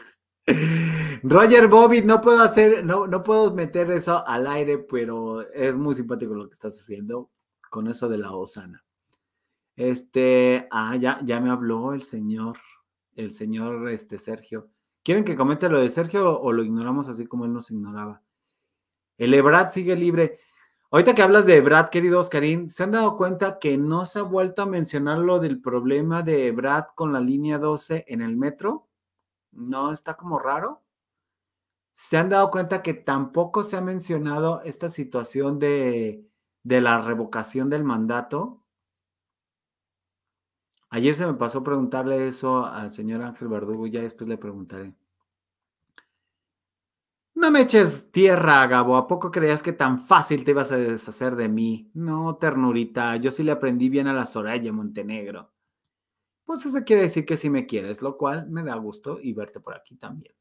Roger Bobby, no puedo hacer, no, no puedo meter eso al aire, pero es muy simpático lo que estás haciendo con eso de la Osana. Este, ah, ya, ya me habló el señor, el señor este, Sergio. ¿Quieren que comente lo de Sergio o, lo ignoramos así como él nos ignoraba? El Ebrat sigue libre. Ahorita que hablas de Brad, querido Oscarín, ¿se han dado cuenta que no se ha vuelto a mencionar lo del problema de Brad con la línea 12 en el metro? ¿No está como raro? ¿Se han dado cuenta que tampoco se ha mencionado esta situación de, de la revocación del mandato? Ayer se me pasó preguntarle eso al señor Ángel Verdugo, ya después le preguntaré. No me eches tierra, Gabo. ¿A poco creías que tan fácil te ibas a deshacer de mí? No, ternurita. Yo sí le aprendí bien a la Soraya Montenegro. Pues eso quiere decir que sí me quieres, lo cual me da gusto y verte por aquí también.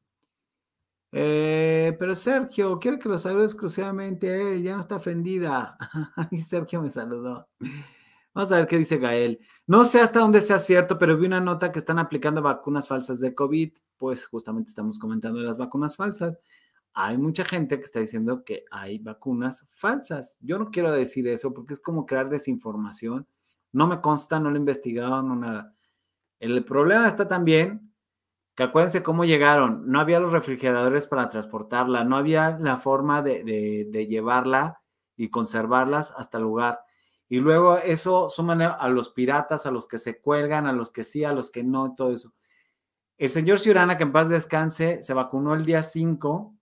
Eh, pero Sergio, quiero que lo salude exclusivamente él, ya no está ofendida. Y Sergio me saludó. Vamos a ver qué dice Gael. No sé hasta dónde sea cierto, pero vi una nota que están aplicando vacunas falsas de COVID. Pues justamente estamos comentando de las vacunas falsas hay mucha gente que está diciendo que hay vacunas falsas. Yo no quiero decir eso porque es como crear desinformación. No me consta, no lo he investigado, no nada. El problema está también que acuérdense cómo llegaron. No había los refrigeradores para transportarla, no había la forma de, llevarla y conservarlas hasta el lugar. Y luego eso suman a los piratas, a los que se cuelgan, a los que sí, a los que no, todo eso. El señor Ciurana, que en paz descanse, se vacunó el día 5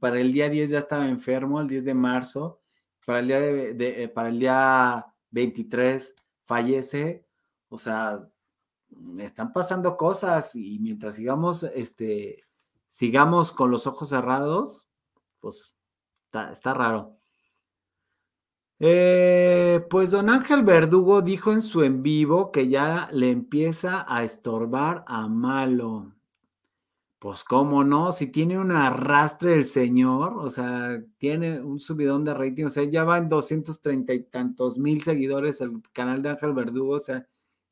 para el día 10 ya estaba enfermo, el 10 de marzo, para el día, eh, para el día 23 fallece, o sea, están pasando cosas y mientras sigamos, este, sigamos con los ojos cerrados, pues está, raro. Eh, pues don Ángel Verdugo dijo en su en vivo que ya le empieza a estorbar a Malo. Pues cómo no, si tiene un arrastre el señor, o sea, tiene un subidón de rating, o sea, ya va en 230 y tantos mil seguidores el canal de Ángel Verdugo, o sea,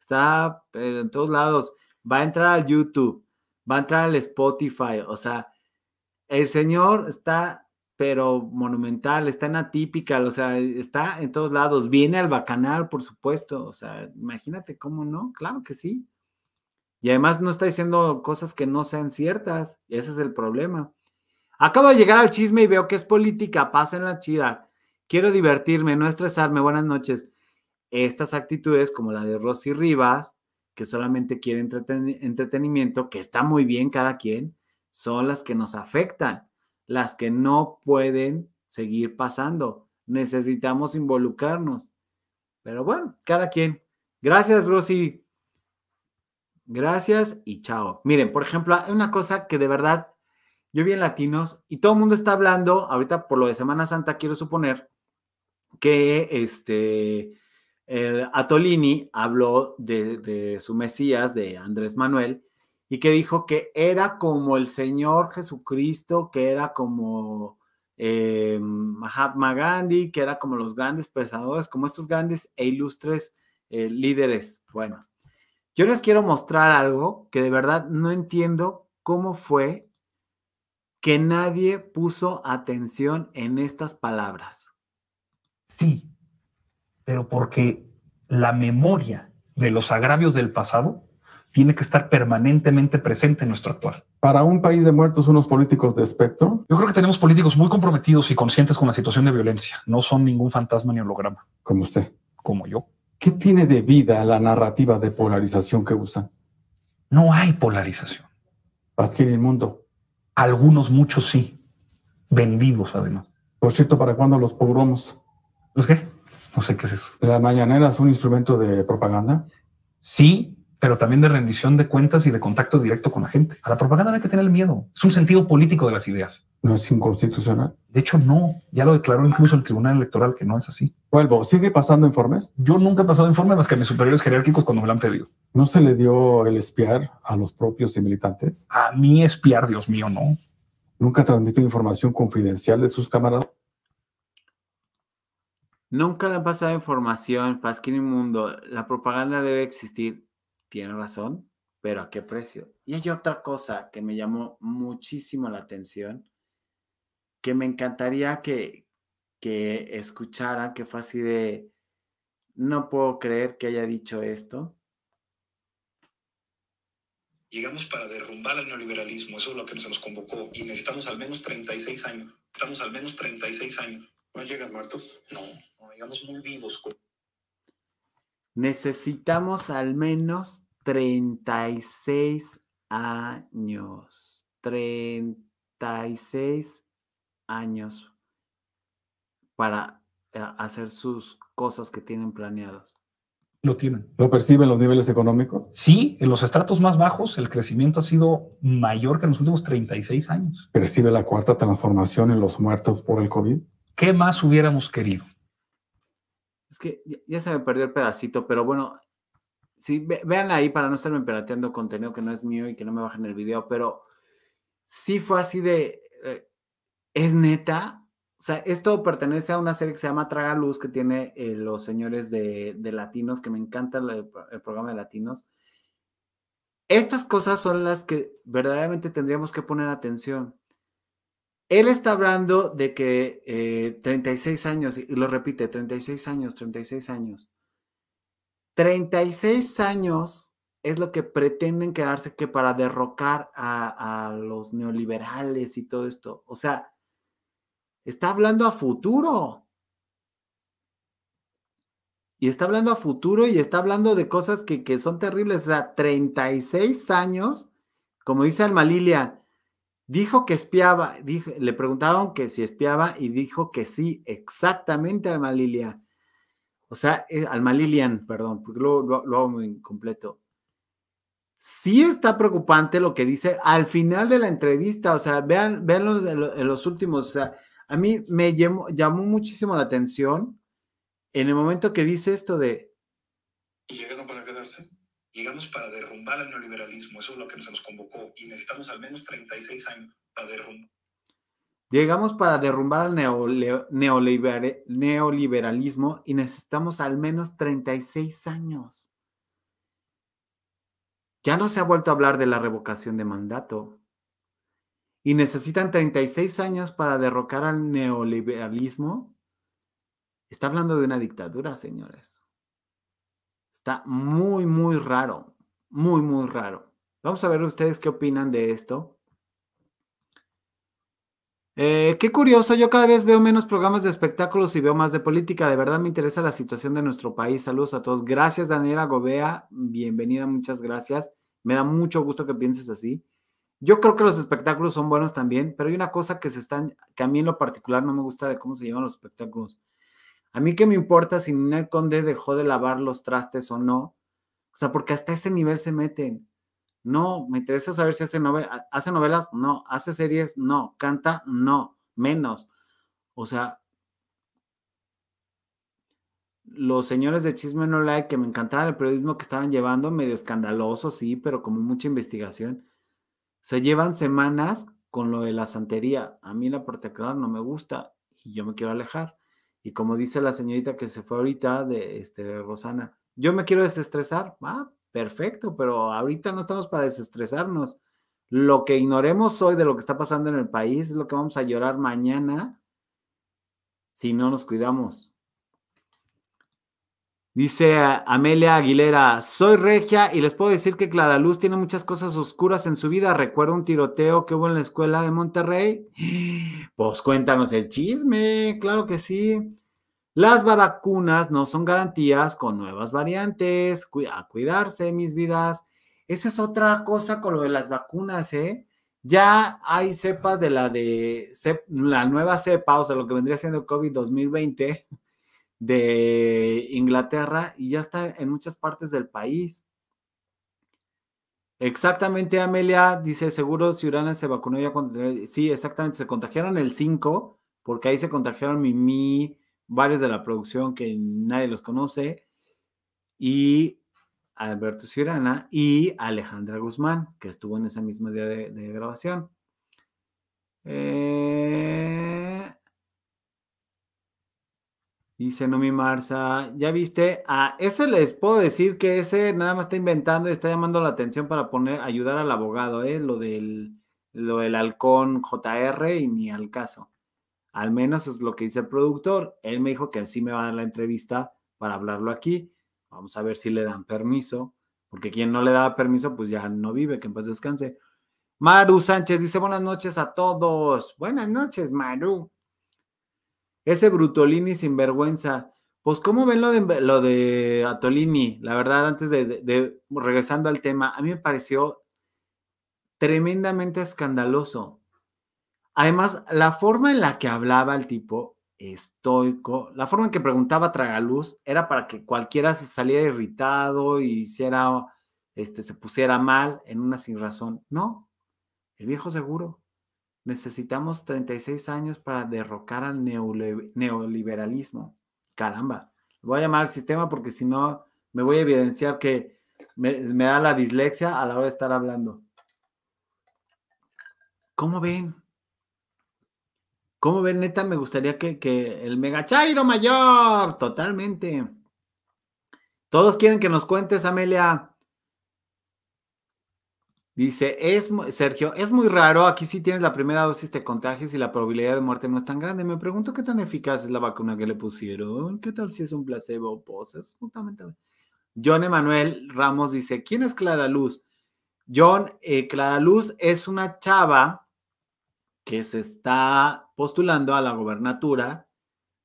está en todos lados, va a entrar al YouTube, va a entrar al Spotify, o sea, el señor está, pero monumental, está en atípica, o sea, está en todos lados, viene al bacanal, por supuesto, o sea, imagínate cómo no, claro que sí. Y además no está diciendo cosas que no sean ciertas. Ese es el problema. Acabo de llegar al chisme y veo que es política. Pasa en la chida. Quiero divertirme, no estresarme. Buenas noches. Estas actitudes, como la de Rosy Rivas, que solamente quiere entretenimiento, que está muy bien cada quien, son las que nos afectan, las que no pueden seguir pasando. Necesitamos involucrarnos. Pero bueno, cada quien. Gracias, Rosy. Gracias y chao. Miren, por ejemplo, hay una cosa que de verdad yo vi en Latinos y todo el mundo está hablando, ahorita por lo de Semana Santa, quiero suponer que este Atolini habló de, su Mesías, de Andrés Manuel, y que dijo que era como el Señor Jesucristo, que era como eh, Mahatma Gandhi, que era como los grandes pensadores, como estos grandes e ilustres eh, líderes. Bueno, yo les quiero mostrar algo que de verdad no entiendo cómo fue que nadie puso atención en estas palabras. Sí, pero porque la memoria de los agravios del pasado tiene que estar permanentemente presente en nuestro actual. Para un país de muertos, unos políticos de espectro. Yo creo que tenemos políticos muy comprometidos y conscientes con la situación de violencia. No son ningún fantasma ni holograma. Como usted. Como yo. ¿Qué tiene de vida la narrativa de polarización que usan? No hay polarización. Pasquín el mundo. Algunos, muchos sí. Vendidos además. Por cierto, ¿para cuándo los pogromos? ¿Los qué? No sé qué es eso. ¿La mañanera es un instrumento de propaganda? Sí, pero también de rendición de cuentas y de contacto directo con la gente. A la propaganda no hay que tener miedo. Es un sentido político de las ideas. ¿No es inconstitucional? De hecho, no. Ya lo declaró incluso el Tribunal Electoral que no es así. Vuelvo. ¿Sigue pasando informes? Yo nunca he pasado informes más que a mis superiores jerárquicos cuando me lo han pedido. ¿No se le dio el espiar a los propios militantes? A mí espiar, Dios mío, no. ¿Nunca transmitió información confidencial de sus camaradas? Nunca le han pasado información, Pasquín Mundo. La propaganda debe existir. Tiene razón, pero ¿a qué precio? Y hay otra cosa que me llamó muchísimo la atención, que me encantaría que, que escucharan, que fue así de, no puedo creer que haya dicho esto. Llegamos para derrumbar el neoliberalismo, eso es lo que se nos convocó, y necesitamos al menos 36 años. Estamos al menos 36 años. ¿No llegan muertos? No, no llegamos muy vivos. Necesitamos al menos 36 años. 36 años para eh, hacer sus cosas que tienen planeados. Lo tienen. ¿Lo perciben los niveles económicos? Sí, en los estratos más bajos el crecimiento ha sido mayor que en los últimos 36 años. ¿Percibe la cuarta transformación en los muertos por el COVID? ¿Qué más hubiéramos querido? Es que ya, se me perdió el pedacito, pero bueno, sí, vean ahí para no estarme pirateando contenido que no es mío y que no me bajen el video, pero sí fue así de, eh, es neta, o sea, esto pertenece a una serie que se llama Traga Luz, que tiene eh, los señores de, Latinos, que me encanta el, programa de Latinos. Estas cosas son las que verdaderamente tendríamos que poner atención. Él está hablando de que 36 eh, años, y lo repite, 36 años, 36 años. 36 años es lo que pretenden quedarse que para derrocar a, los neoliberales y todo esto. O sea, está hablando a futuro. Y está hablando a futuro y está hablando de cosas que, que son terribles. O sea, 36 años, como dice Alma Lilia, dijo que espiaba, le preguntaron que si espiaba y dijo que sí, exactamente Alma Lilia. O sea, eh, Alma perdón, porque lo, lo, hago muy incompleto. Sí está preocupante lo que dice al final de la entrevista, o sea, vean, vean los, los últimos, o sea, a mí me llamó, llamó muchísimo la atención en el momento que dice esto de... ¿Y llegaron para quedarse? Llegamos para derrumbar el neoliberalismo, eso es lo que nos convocó, y necesitamos al menos 36 años para derrumbar. Llegamos para derrumbar el neoliberalismo y necesitamos al menos 36 años. Ya no se ha vuelto a hablar de la revocación de mandato y necesitan 36 años para derrocar al neoliberalismo, está hablando de una dictadura, señores. Está muy, muy raro, muy, muy raro. Vamos a ver ustedes qué opinan de esto. Eh, qué curioso, yo cada vez veo menos programas de espectáculos y veo más de política. De verdad me interesa la situación de nuestro país. Saludos a todos. Gracias, Daniela Gobea. Bienvenida, muchas gracias. Me da mucho gusto que pienses así. Yo creo que los espectáculos son buenos también, pero hay una cosa que se están, que a mí en lo particular no me gusta de cómo se llevan los espectáculos. A mí qué me importa si Ninel Conde dejó de lavar los trastes o no. O sea, porque hasta ese nivel se meten. No, me interesa saber si hace, hace novelas, no, hace series, no, canta, no, menos. O sea, los señores de Chisme No Like que me encantaba el periodismo que estaban llevando, medio escandaloso, sí, pero como mucha investigación se llevan semanas con lo de la santería. A mí la particular no me gusta y yo me quiero alejar. Y como dice la señorita que se fue ahorita de este, Rosana, yo me quiero desestresar. Ah, perfecto, pero ahorita no estamos para desestresarnos. Lo que ignoremos hoy de lo que está pasando en el país es lo que vamos a llorar mañana si no nos cuidamos. Dice Amelia Aguilera, soy regia y les puedo decir que Clara Luz tiene muchas cosas oscuras en su vida. Recuerdo un tiroteo que hubo en la escuela de Monterrey. Pues cuéntanos el chisme, claro que sí. Las vacunas no son garantías con nuevas variantes. A cuidarse, mis vidas. Esa es otra cosa con lo de las vacunas, ¿eh? Ya hay cepas de la de la nueva cepa, o sea, lo que vendría siendo COVID 2020 de Inglaterra y ya está en muchas partes del país. Exactamente, Amelia dice, seguro Ciurana se vacunó ya cuando... Sí, exactamente, se contagiaron el 5, porque ahí se contagiaron Mimi, varios de la producción que nadie los conoce, y Alberto Ciurana y Alejandra Guzmán, que estuvo en ese mismo día de, de grabación. Eh, Dice Nomi Marza, ¿ya viste? A ese les puedo decir que ese nada más está inventando y está llamando la atención para poner, ayudar al abogado, ¿eh? Lo del, lo del halcón JR y ni al caso. Al menos es lo que dice el productor. Él me dijo que sí me va a dar la entrevista para hablarlo aquí. Vamos a ver si le dan permiso, porque quien no le da permiso, pues ya no vive, que en paz descanse. Maru Sánchez dice buenas noches a todos. Buenas noches, Maru. Ese Brutolini sinvergüenza. Pues, ¿cómo ven lo de, lo de Atolini? La verdad, antes de, regresando al tema, a mí me pareció tremendamente escandaloso. Además, la forma en la que hablaba el tipo estoico, la forma en que preguntaba Tragaluz era para que cualquiera se saliera irritado y hiciera, este, se pusiera mal en una sin razón. No, el viejo seguro. Necesitamos 36 años para derrocar al neoliberalismo. Caramba, voy a llamar al sistema porque si no me voy a evidenciar que me, da la dislexia a la hora de estar hablando. ¿Cómo ven? ¿Cómo ven? Neta, me gustaría que, que el megachairo mayor, totalmente. Todos quieren que nos cuentes, Amelia. Dice, es Sergio, es muy raro, aquí sí tienes la primera dosis, te contagias y la probabilidad de muerte no es tan grande. Me pregunto qué tan eficaz es la vacuna que le pusieron. ¿Qué tal si es un placebo? Pues es justamente. John Emanuel Ramos dice, ¿quién es Clara Luz? John, eh, Clara Luz es una chava que se está postulando a la gobernatura,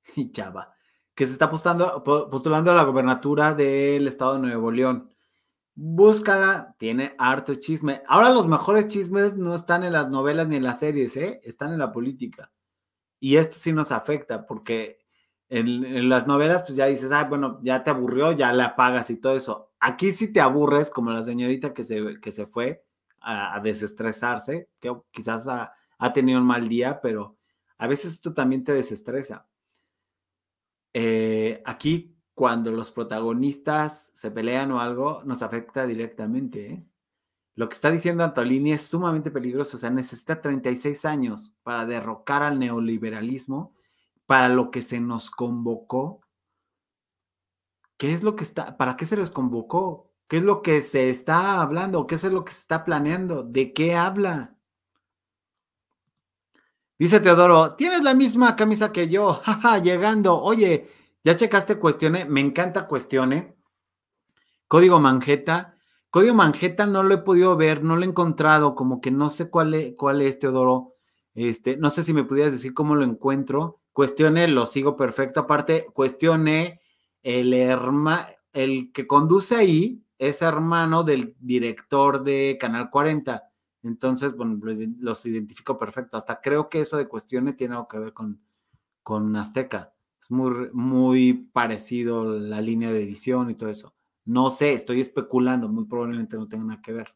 y chava, que se está postulando, postulando a la gobernatura del estado de Nuevo León búscala, tiene harto chisme. Ahora los mejores chismes no están en las novelas ni en las series, ¿eh? están en la política. Y esto sí nos afecta porque en, las novelas pues ya dices, ah, bueno, ya te aburrió, ya la apagas y todo eso. Aquí sí te aburres, como la señorita que se, que se fue a, desestresarse, que quizás ha, ha, tenido un mal día, pero a veces esto también te desestresa. Eh, aquí cuando los protagonistas se pelean o algo, nos afecta directamente. ¿eh? Lo que está diciendo Antolini es sumamente peligroso, o sea, necesita 36 años para derrocar al neoliberalismo, para lo que se nos convocó. ¿Qué es lo que está, para qué se les convocó? ¿Qué es lo que se está hablando? ¿Qué es lo que se está planeando? ¿De qué habla? Dice Teodoro, tienes la misma camisa que yo, jaja, llegando. Oye, ¿Ya checaste Cuestione? Me encanta Cuestione. Código Manjeta. Código Manjeta no lo he podido ver, no lo he encontrado, como que no sé cuál es, cuál es Teodoro. Este, no sé si me pudieras decir cómo lo encuentro. Cuestione, lo sigo perfecto. Aparte, Cuestione, el hermano, el que conduce ahí es hermano del director de Canal 40. Entonces, bueno, los identifico perfecto. Hasta creo que eso de Cuestione tiene algo que ver con, con Azteca. Es muy, muy parecido la línea de edición y todo eso. No sé, estoy especulando, muy probablemente no tenga nada que ver.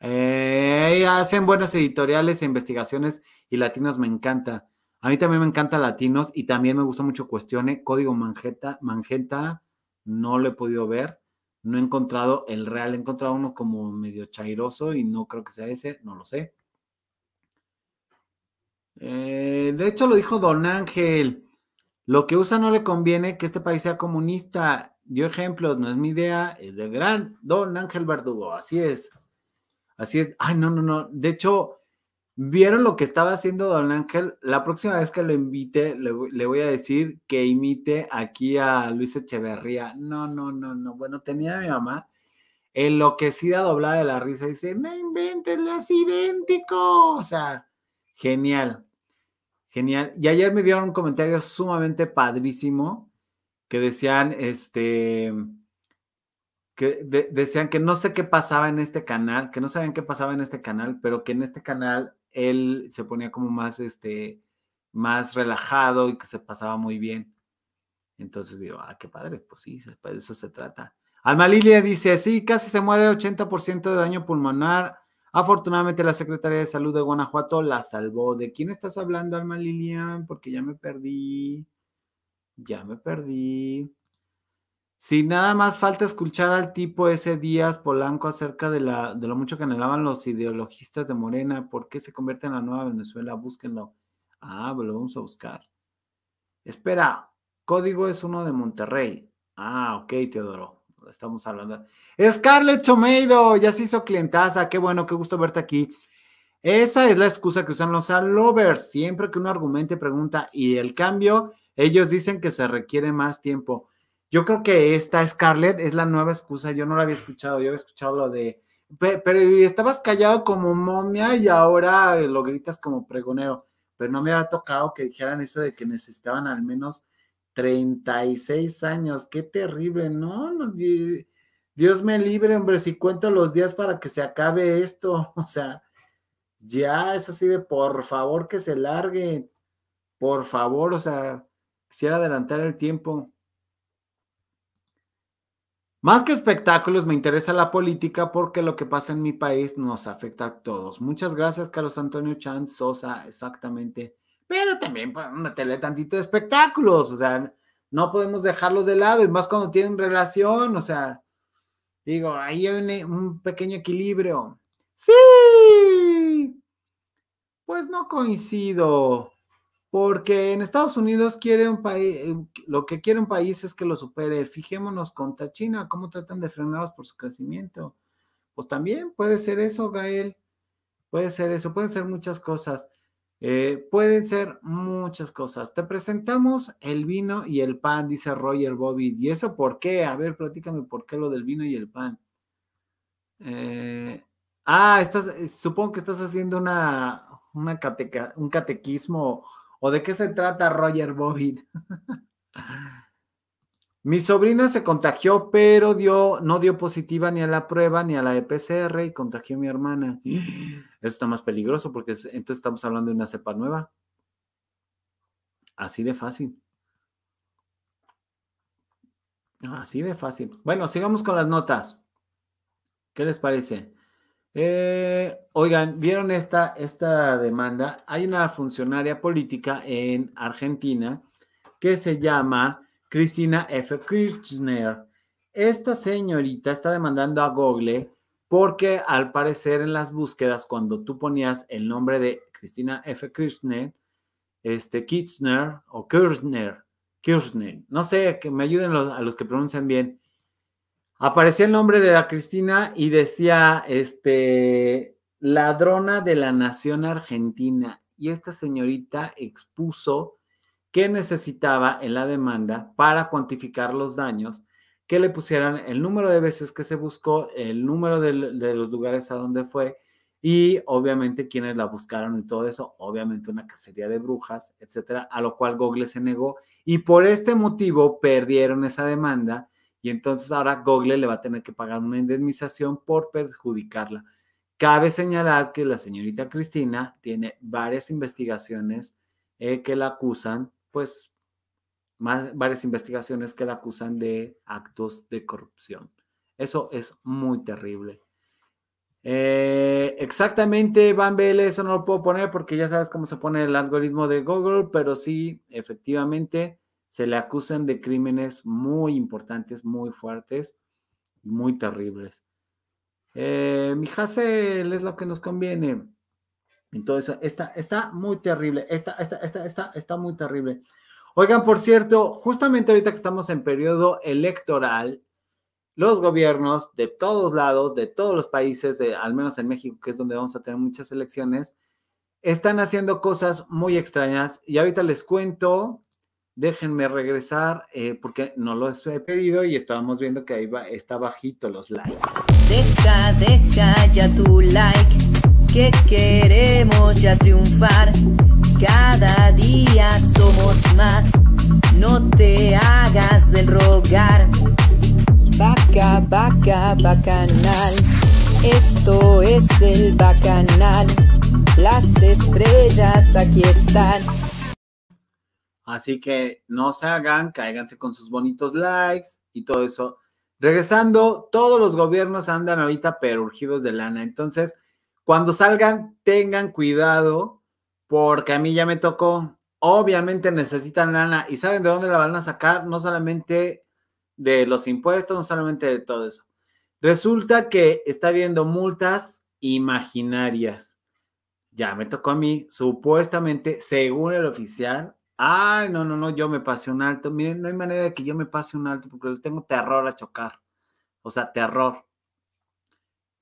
Eh, hacen buenas editoriales e investigaciones y latinos me encanta. A mí también me encanta latinos y también me gusta mucho Cuestione. Código Manjeta, Magenta, no lo he podido ver. No he encontrado el real, he encontrado uno como medio chairoso y no creo que sea ese, no lo sé. Eh, de hecho, lo dijo Don Ángel. Lo que USA no le conviene que este país sea comunista. Dio ejemplos, no es mi idea, es del gran don Ángel Verdugo. Así es. Así es. Ay, no, no, no. De hecho, ¿Vieron lo que estaba haciendo Don Ángel? La próxima vez que lo invite, le, voy a decir que imite aquí a Luis Echeverría. No, no, no, no. Bueno, tenía a mi mamá enloquecida, doblada de la risa. Dice, no inventes, le es idéntico. O sea, genial, genial. Y ayer me dieron un comentario sumamente padrísimo que decían, este, que decían que no sé qué pasaba en este canal, que no sabían qué pasaba en este canal, pero que en este canal él se ponía como más, este, más relajado y que se pasaba muy bien. Entonces digo, ah, qué padre, pues sí, de eso se trata. Alma Lilia dice, sí, casi se muere 80% de daño pulmonar. Afortunadamente la Secretaría de Salud de Guanajuato la salvó. ¿De quién estás hablando, Alma Lilian? Porque ya me perdí. Ya me perdí. Si nada más falta escuchar al tipo ese Díaz Polanco acerca de, de lo mucho que anhelaban los ideologistas de Morena, ¿por qué se convierte en la nueva Venezuela? Búsquenlo. Ah, lo vamos a buscar. Espera, código es uno de Monterrey. Ah, ok, Teodoro. Estamos hablando. Scarlett Chomeido, ya se hizo clientaza. Qué bueno, qué gusto verte aquí. Esa es la excusa que usan los lovers. Siempre que uno argumente, pregunta, y el cambio, ellos dicen que se requiere más tiempo. Yo creo que esta Scarlett es la nueva excusa. Yo no la había escuchado. Yo había escuchado lo de. Pero estabas callado como momia y ahora lo gritas como pregonero. Pero no me había tocado que dijeran eso de que necesitaban al menos 36 años. Qué terrible, ¿no? Dios me libre, hombre, si cuento los días para que se acabe esto. O sea, ya es así de por favor que se largue. Por favor, o sea, quisiera adelantar el tiempo. Más que espectáculos, me interesa la política porque lo que pasa en mi país nos afecta a todos. Muchas gracias, Carlos Antonio Chan Sosa, exactamente. Pero también pues, tele tantito de espectáculos, o sea, no podemos dejarlos de lado, y más cuando tienen relación, o sea, digo, ahí hay un pequeño equilibrio. Sí, pues no coincido. Porque en Estados Unidos quiere un país, lo que quiere un país es que lo supere. Fijémonos contra China, cómo tratan de frenarlos por su crecimiento. Pues también puede ser eso, Gael. Puede ser eso, pueden ser muchas cosas. Eh, pueden ser muchas cosas. Te presentamos el vino y el pan, dice Roger Bobby. ¿Y eso por qué? A ver, platícame por qué lo del vino y el pan. Eh, ah, estás, supongo que estás haciendo una, una un catequismo ¿O de qué se trata Roger Bobbitt? Mi sobrina se contagió, pero dio, no dio positiva ni a la prueba ni a la EPCR y contagió a mi hermana. Eso está más peligroso porque entonces estamos hablando de una cepa nueva. Así de fácil. Así de fácil. Bueno, sigamos con las notas. ¿Qué les parece? Eh, oigan, ¿vieron esta, esta demanda? Hay una funcionaria política en Argentina que se llama Cristina F. Kirchner. Esta señorita está demandando a Google porque al parecer en las búsquedas, cuando tú ponías el nombre de Cristina F. Kirchner, este Kirchner o Kirchner, Kirchner, no sé, que me ayuden a los que pronuncian bien, aparecía el nombre de la Cristina y decía, este, ladrona de la nación argentina. Y esta señorita expuso que necesitaba en la demanda para cuantificar los daños, que le pusieran el número de veces que se buscó, el número de, los lugares a donde fue y obviamente quienes la buscaron y todo eso, obviamente una cacería de brujas, etcétera, a lo cual Google se negó y por este motivo perdieron esa demanda y entonces ahora Google le va a tener que pagar una indemnización por perjudicarla. Cabe señalar que la señorita Cristina tiene varias investigaciones eh, que la acusan, pues, más, varias investigaciones que la acusan de actos de corrupción. Eso es muy terrible. Eh, exactamente, Van Bele, eso no lo puedo poner porque ya sabes cómo se pone el algoritmo de Google, pero sí, efectivamente, se le acusan de crímenes muy importantes, muy fuertes, muy terribles. Eh, mi Hassel es lo que nos conviene. Entonces, está, está muy terrible, está, está, está, está, está muy terrible. Oigan, por cierto, justamente ahorita que estamos en periodo electoral, los gobiernos de todos lados, de todos los países, de, al menos en México, que es donde vamos a tener muchas elecciones, están haciendo cosas muy extrañas y ahorita les cuento. Déjenme regresar eh, porque no lo he pedido y estábamos viendo que ahí va, está bajito los likes. Deja, deja ya tu like, que queremos ya triunfar. Cada día somos más, no te hagas del rogar. Vaca, vaca, bacanal, esto es el bacanal. Las estrellas aquí están. Así que no se hagan, cáiganse con sus bonitos likes y todo eso. Regresando, todos los gobiernos andan ahorita perurgidos de lana. Entonces, cuando salgan, tengan cuidado, porque a mí ya me tocó. Obviamente necesitan lana y saben de dónde la van a sacar, no solamente de los impuestos, no solamente de todo eso. Resulta que está habiendo multas imaginarias. Ya me tocó a mí, supuestamente, según el oficial, Ay, no, no, no, yo me pasé un alto. Miren, no hay manera de que yo me pase un alto porque tengo terror a chocar. O sea, terror.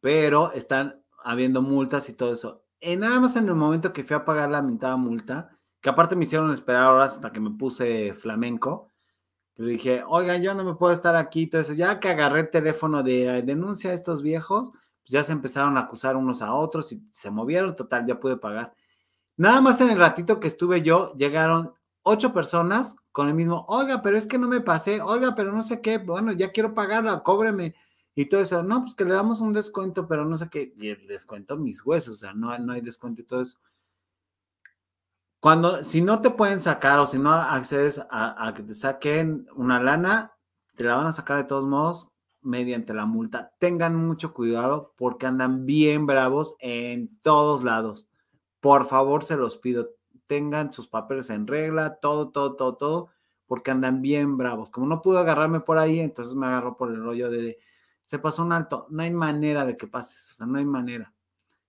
Pero están habiendo multas y todo eso. Y nada más en el momento que fui a pagar la mitad multa, que aparte me hicieron esperar horas hasta que me puse flamenco, le dije, oiga, yo no me puedo estar aquí, todo eso. Ya que agarré el teléfono de denuncia a estos viejos, pues ya se empezaron a acusar unos a otros y se movieron, total, ya pude pagar. Nada más en el ratito que estuve yo, llegaron ocho personas con el mismo, oiga, pero es que no me pasé, oiga, pero no sé qué, bueno, ya quiero pagarla, cóbreme. Y todo eso, no, pues que le damos un descuento, pero no sé qué, y el descuento mis huesos, o sea, no, no hay descuento y todo eso. Cuando, si no te pueden sacar o si no accedes a, a que te saquen una lana, te la van a sacar de todos modos mediante la multa. Tengan mucho cuidado porque andan bien bravos en todos lados. Por favor, se los pido tengan sus papeles en regla, todo, todo, todo, todo, porque andan bien bravos. Como no pudo agarrarme por ahí, entonces me agarró por el rollo de, se pasó un alto, no hay manera de que pases, o sea, no hay manera.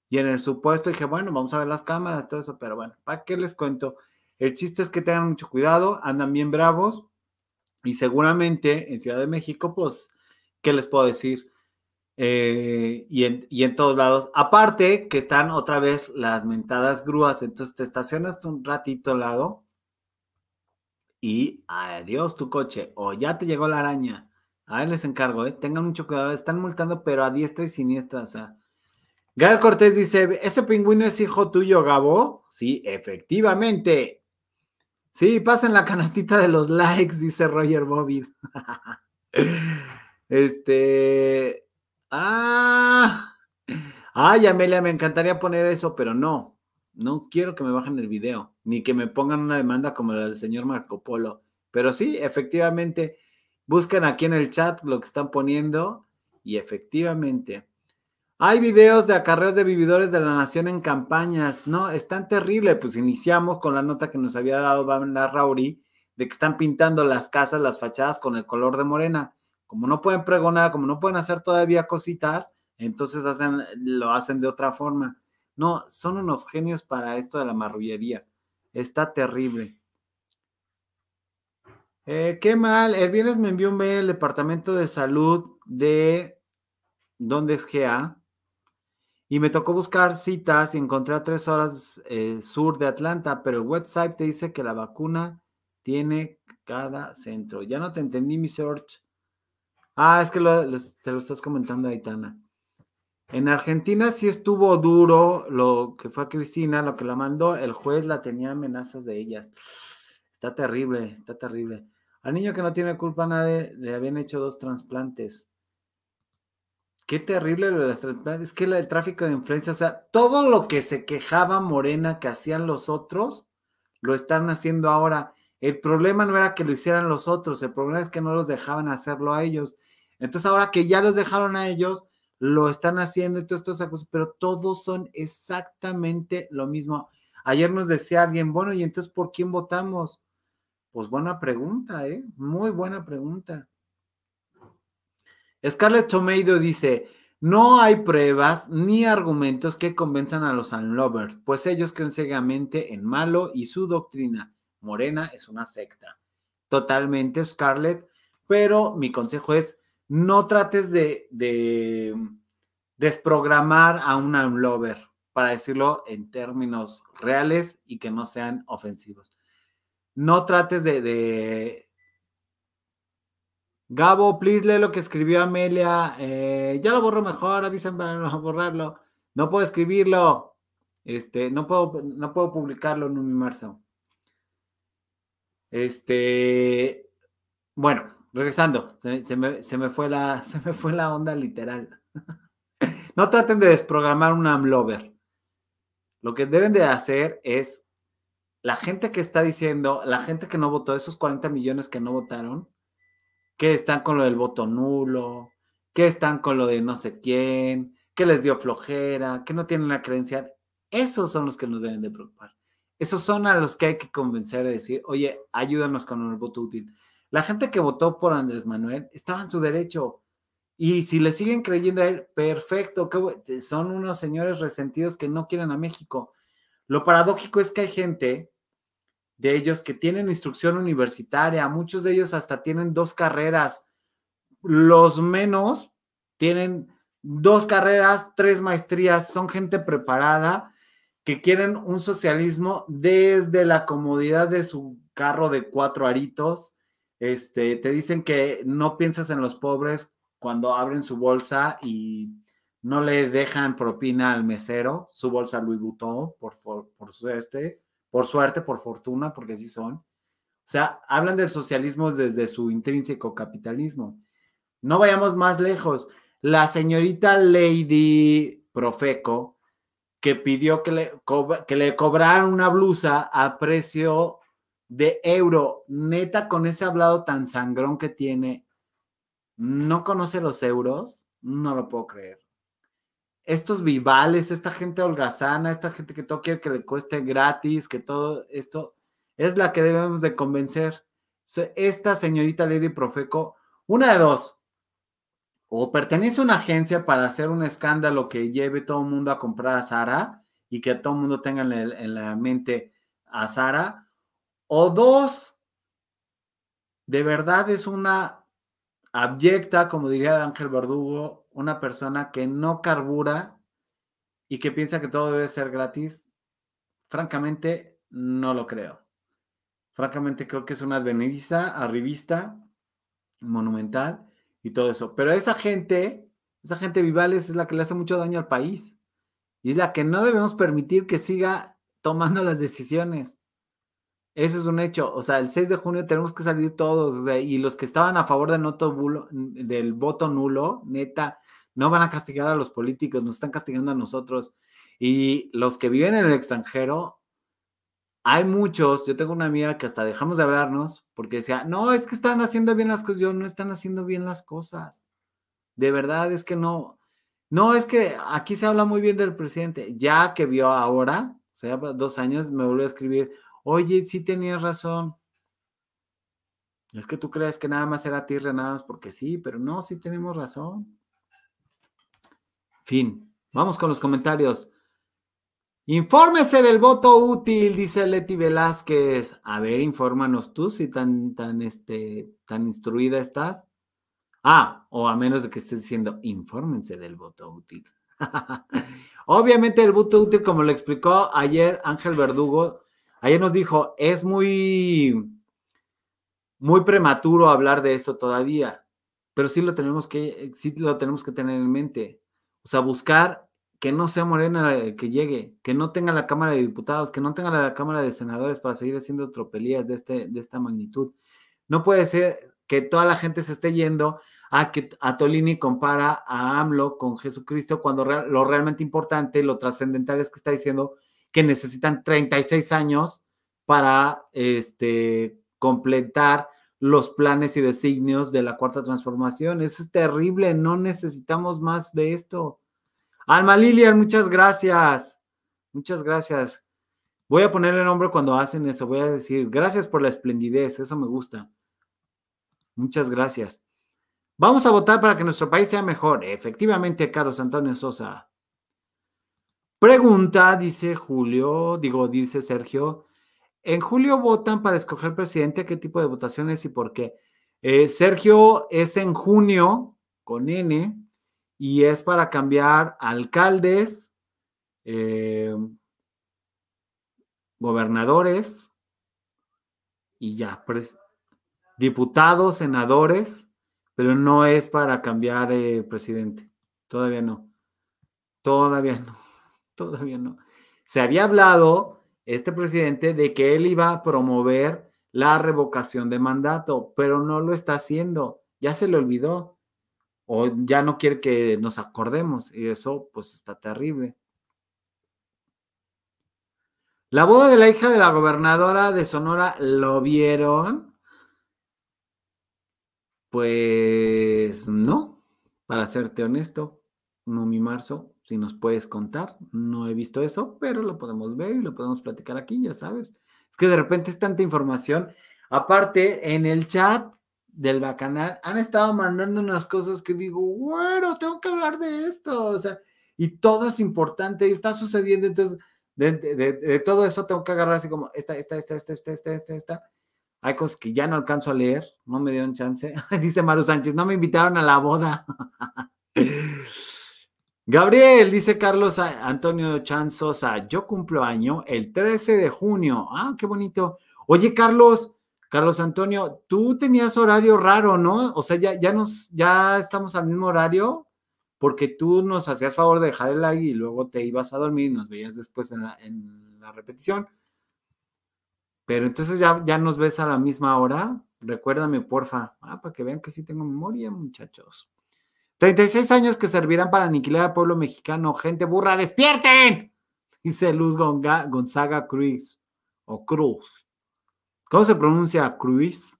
Y en el supuesto dije, bueno, vamos a ver las cámaras, todo eso, pero bueno, ¿para qué les cuento? El chiste es que tengan mucho cuidado, andan bien bravos y seguramente en Ciudad de México, pues, ¿qué les puedo decir? Eh, y, en, y, en, todos lados. Aparte que están otra vez las mentadas grúas, entonces te estacionas un ratito al lado y adiós tu coche, o ya te llegó la araña. A ver, les encargo, ¿eh? tengan mucho cuidado, están multando, pero a diestra y siniestra, o sea. Gal Cortés dice, ¿ese pingüino es hijo tuyo, Gabo? Sí, efectivamente. Sí, pasen la canastita de los likes, dice Roger Bobby. este, Ah, ay, Amelia, me encantaría poner eso, pero no, no quiero que me bajen el video, ni que me pongan una demanda como la del señor Marco Polo. Pero sí, efectivamente, buscan aquí en el chat lo que están poniendo y efectivamente. Hay videos de acarreos de vividores de la nación en campañas. No, es tan terrible. Pues iniciamos con la nota que nos había dado la Rauri de que están pintando las casas, las fachadas con el color de morena como no pueden pregonar, como no pueden hacer todavía cositas, entonces hacen, lo hacen de otra forma. No, son unos genios para esto de la marrullería. Está terrible. Eh, qué mal. El viernes me envió un mail el Departamento de Salud de ¿dónde es GA? Y me tocó buscar citas y encontré a tres horas eh, sur de Atlanta, pero el website te dice que la vacuna tiene cada centro. Ya no te entendí mi search. Ah, es que te lo estás comentando, Aitana. En Argentina sí estuvo duro lo que fue a Cristina, lo que la mandó, el juez la tenía amenazas de ellas. Está terrible, está terrible. Al niño que no tiene culpa nadie le habían hecho dos trasplantes. Qué terrible lo de los trasplantes. Es que el tráfico de influencia, o sea, todo lo que se quejaba Morena que hacían los otros, lo están haciendo ahora. El problema no era que lo hicieran los otros, el problema es que no los dejaban hacerlo a ellos. Entonces ahora que ya los dejaron a ellos, lo están haciendo y todas estas cosas, pero todos son exactamente lo mismo. Ayer nos decía alguien, bueno, ¿y entonces por quién votamos? Pues buena pregunta, ¿eh? Muy buena pregunta. Scarlett Tomedo dice, no hay pruebas ni argumentos que convenzan a los unlovers, pues ellos creen ciegamente en malo y su doctrina. Morena es una secta. Totalmente, Scarlett, pero mi consejo es, no trates de, desprogramar a un lover. para decirlo en términos reales y que no sean ofensivos. No trates de. Gabo, please lee lo que escribió Amelia. Eh, ya lo borro mejor, avísenme para no borrarlo. No puedo escribirlo. Este, no puedo, no puedo publicarlo en un inmerso. Este, bueno, regresando, se, me, se, me, fue la, se me fue la onda literal. no traten de desprogramar un AMLover. Lo que deben de hacer es la gente que está diciendo, la gente que no votó, esos 40 millones que no votaron, que están con lo del voto nulo, que están con lo de no sé quién, que les dio flojera, que no tienen la credencial, esos son los que nos deben de preocupar. Esos son a los que hay que convencer de decir, oye, ayúdanos con el voto útil. La gente que votó por Andrés Manuel estaba en su derecho. Y si le siguen creyendo a él, perfecto, son unos señores resentidos que no quieren a México. Lo paradójico es que hay gente de ellos que tienen instrucción universitaria, muchos de ellos hasta tienen dos carreras, los menos tienen dos carreras, tres maestrías, son gente preparada que quieren un socialismo desde la comodidad de su carro de cuatro aritos. Este, te dicen que no piensas en los pobres cuando abren su bolsa y no le dejan propina al mesero, su bolsa Louis Vuitton, por, por, suerte, por suerte, por fortuna, porque así son. O sea, hablan del socialismo desde su intrínseco capitalismo. No vayamos más lejos. La señorita Lady Profeco, que pidió que le, que le cobraran una blusa a precio de euro. Neta, con ese hablado tan sangrón que tiene, ¿no conoce los euros? No lo puedo creer. Estos vivales, esta gente holgazana, esta gente que todo quiere que le cueste gratis, que todo esto es la que debemos de convencer. Esta señorita Lady Profeco, una de dos, o pertenece a una agencia para hacer un escándalo que lleve todo el mundo a comprar a Sara y que todo el mundo tenga en, la mente a Sara, o dos, de verdad es una abyecta, como diría Ángel Verdugo, una persona que no carbura y que piensa que todo debe ser gratis, francamente no lo creo. Francamente creo que es una advenediza, arribista, monumental y todo eso. Pero esa gente, esa gente Vivales es la que le hace mucho daño al país y es la que no debemos permitir que siga tomando las decisiones. Eso es un hecho. O sea, el 6 de junio tenemos que salir todos. O sea, y los que estaban a favor del, del voto nulo, neta, no van a castigar a los políticos, nos están castigando a nosotros. Y los que viven en el extranjero, hay muchos, yo tengo una amiga que hasta dejamos de hablarnos porque decía, no, es que están haciendo bien las cosas, yo no están haciendo bien las cosas. De verdad es que no. No, es que aquí se habla muy bien del presidente. Ya que vio ahora, o sea, dos años, me volvió a escribir, oye, sí tenías razón. Es que tú crees que nada más era tierra, nada más porque sí, pero no, sí tenemos razón. Fin. Vamos con los comentarios. Infórmese del voto útil, dice Leti Velázquez. A ver, infórmanos tú si tan, tan, este, tan instruida estás. Ah, o a menos de que estés diciendo, infórmense del voto útil. Obviamente el voto útil, como lo explicó ayer Ángel Verdugo, ayer nos dijo, es muy, muy prematuro hablar de eso todavía, pero sí lo tenemos que, sí lo tenemos que tener en mente. O sea, buscar que no sea Morena que llegue, que no tenga la Cámara de Diputados, que no tenga la Cámara de Senadores para seguir haciendo tropelías de, este, de esta magnitud. No puede ser que toda la gente se esté yendo a que a Tolini compara a AMLO con Jesucristo cuando lo realmente importante, lo trascendental es que está diciendo que necesitan 36 años para este, completar los planes y designios de la cuarta transformación. Eso es terrible, no necesitamos más de esto. Alma Lilian, muchas gracias. Muchas gracias. Voy a ponerle nombre cuando hacen eso. Voy a decir, gracias por la esplendidez. Eso me gusta. Muchas gracias. Vamos a votar para que nuestro país sea mejor. Efectivamente, Carlos Antonio Sosa. Pregunta, dice Julio, digo, dice Sergio. En julio votan para escoger presidente. ¿Qué tipo de votaciones y por qué? Eh, Sergio, es en junio con N y es para cambiar alcaldes, eh, gobernadores y ya, diputados, senadores, pero no es para cambiar eh, presidente. Todavía no. Todavía no. Todavía no. Se había hablado este presidente de que él iba a promover la revocación de mandato, pero no lo está haciendo. Ya se le olvidó o ya no quiere que nos acordemos y eso pues está terrible. La boda de la hija de la gobernadora de Sonora, ¿lo vieron? Pues no, para serte honesto, no mi marzo, si nos puedes contar, no he visto eso, pero lo podemos ver y lo podemos platicar aquí, ya sabes. Es que de repente es tanta información. Aparte, en el chat del bacanal han estado mandando unas cosas que digo, bueno, tengo que hablar de esto, o sea, y todo es importante y está sucediendo, entonces, de, de- de- todo eso tengo que agarrar así como, esta, esta, esta, esta, esta, esta, esta, esta. Hay cosas que ya no alcanzo a leer, no me dieron chance. Dice Maru Sánchez, no me invitaron a la boda. Gabriel, dice Carlos Antonio Chan Sosa, yo cumplo año el 13 de junio. Ah, qué bonito. Oye, Carlos, Carlos Antonio, tú tenías horario raro, ¿no? O sea, ya, ya nos, ya estamos al mismo horario, porque tú nos hacías favor de dejar el like y luego te ibas a dormir y nos veías después en la, en la repetición. Pero entonces ya, ya nos ves a la misma hora. Recuérdame, porfa. Ah, para que vean que sí tengo memoria, muchachos. 36 años que servirán para aniquilar al pueblo mexicano. Gente burra, despierten. Dice Luz Gonzaga Cruz o Cruz. ¿Cómo se pronuncia Cruz?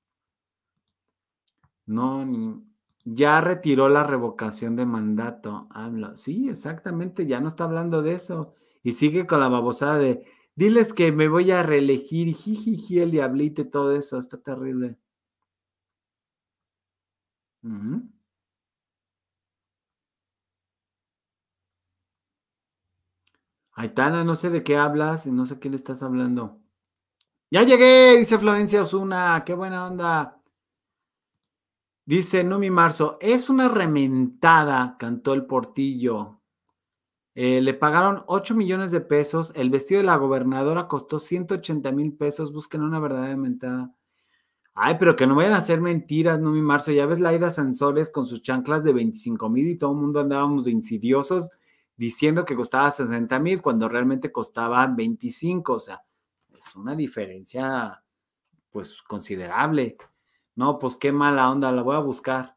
No, ni. Ya retiró la revocación de mandato. Habla. Sí, exactamente. Ya no está hablando de eso. Y sigue con la babosada de diles que me voy a reelegir. Jijiji, el diablito y todo eso. Está terrible. Aitana, no sé de qué hablas y no sé qué le estás hablando. Ya llegué, dice Florencia Osuna, qué buena onda. Dice Numi Marzo, es una rementada, cantó el portillo. Eh, le pagaron 8 millones de pesos, el vestido de la gobernadora costó 180 mil pesos, busquen una verdadera mentada. Ay, pero que no vayan a hacer mentiras, Numi Marzo. Ya ves Laida Sansores con sus chanclas de 25 mil y todo el mundo andábamos de insidiosos diciendo que costaba 60 mil cuando realmente costaba 25. O sea, es una diferencia pues considerable. No, pues qué mala onda, la voy a buscar.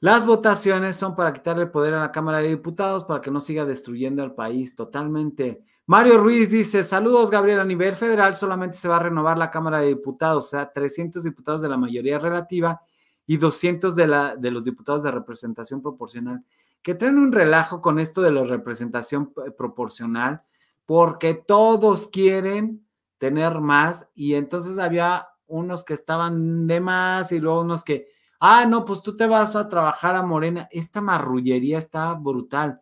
Las votaciones son para quitarle el poder a la Cámara de Diputados para que no siga destruyendo al país totalmente. Mario Ruiz dice, saludos Gabriel, a nivel federal solamente se va a renovar la Cámara de Diputados, o sea, 300 diputados de la mayoría relativa y 200 de, la, de los diputados de representación proporcional, que traen un relajo con esto de la representación eh, proporcional, porque todos quieren tener más y entonces había unos que estaban de más y luego unos que, ah, no, pues tú te vas a trabajar a Morena. Esta marrullería está brutal.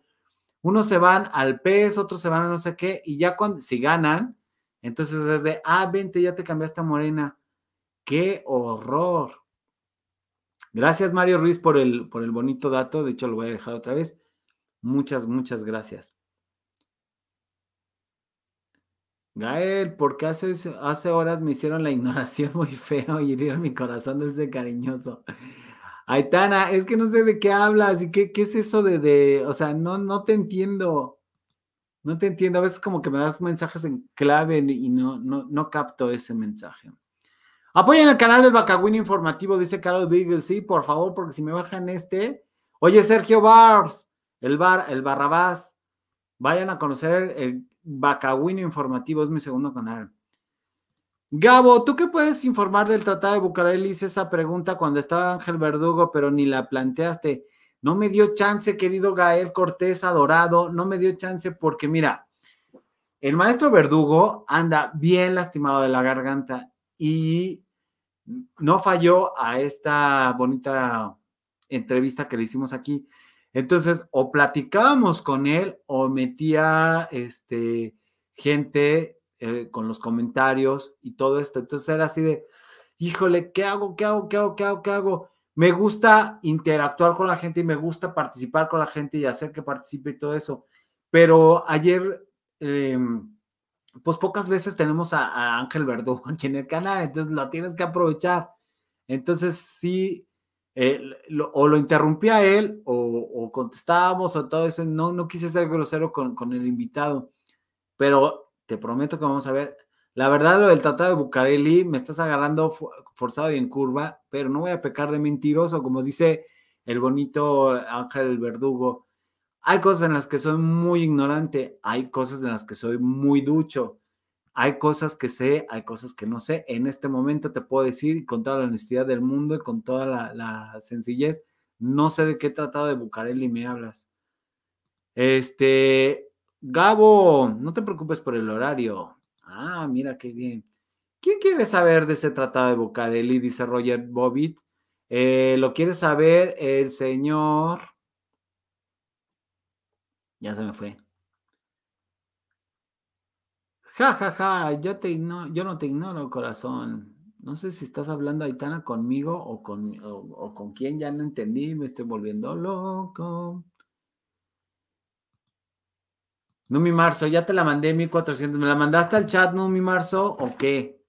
Unos se van al PES, otros se van a no sé qué, y ya cuando, si ganan, entonces es de, ah, vente, ya te cambiaste a Morena. ¡Qué horror! Gracias, Mario Ruiz, por el, por el bonito dato. De hecho, lo voy a dejar otra vez. Muchas, muchas gracias. Gael, porque hace, hace horas me hicieron la ignoración muy feo y hirieron mi corazón dulce cariñoso. Aitana, es que no sé de qué hablas y qué, qué es eso de, de, o sea, no, no te entiendo. No te entiendo. A veces como que me das mensajes en clave y no, no, no capto ese mensaje. Apoyen el canal del Bacagüín Informativo, dice Carol Beagle. Sí, por favor, porque si me bajan este. Oye, Sergio Bars, el bar, el Barrabás. Vayan a conocer el, Bacagüín Informativo, es mi segundo canal. Gabo, ¿tú qué puedes informar del Tratado de Bucareli? Hice esa pregunta cuando estaba Ángel Verdugo, pero ni la planteaste. No me dio chance, querido Gael Cortés adorado, no me dio chance porque mira, el maestro Verdugo anda bien lastimado de la garganta y no falló a esta bonita entrevista que le hicimos aquí. Entonces, o platicábamos con él o metía este, gente eh, con los comentarios y todo esto. Entonces era así de, híjole, ¿qué hago? ¿Qué hago? ¿Qué hago? ¿Qué hago? ¿Qué hago? Me gusta interactuar con la gente y me gusta participar con la gente y hacer que participe y todo eso. Pero ayer, em, pues pocas veces tenemos a, Ángel Verdugo aquí en el canal, entonces lo tienes que aprovechar. Entonces, sí, eh, lo- o lo interrumpía él o, contestábamos o todo eso. No, no quise ser grosero con, con el invitado, pero te prometo que vamos a ver. La verdad, lo del tratado de Bucareli me estás agarrando forzado y en curva, pero no voy a pecar de mentiroso, como dice el bonito Ángel Verdugo. Hay cosas en las que soy muy ignorante, hay cosas en las que soy muy ducho. Hay cosas que sé, hay cosas que no sé. En este momento te puedo decir, con toda la honestidad del mundo y con toda la, la sencillez, no sé de qué tratado de Bucareli me hablas. Este, Gabo, no te preocupes por el horario. Ah, mira qué bien. ¿Quién quiere saber de ese tratado de Bucareli? Dice Roger Bobbitt. Eh, ¿Lo quiere saber el señor? Ya se me fue. Ja, ja, ja, yo, te yo no te ignoro, corazón. No sé si estás hablando, Aitana, conmigo o con, o con quién, ya no entendí, me estoy volviendo loco. Numi Marzo, ya te la mandé 1400. ¿Me la mandaste al chat, Numi Marzo, o qué?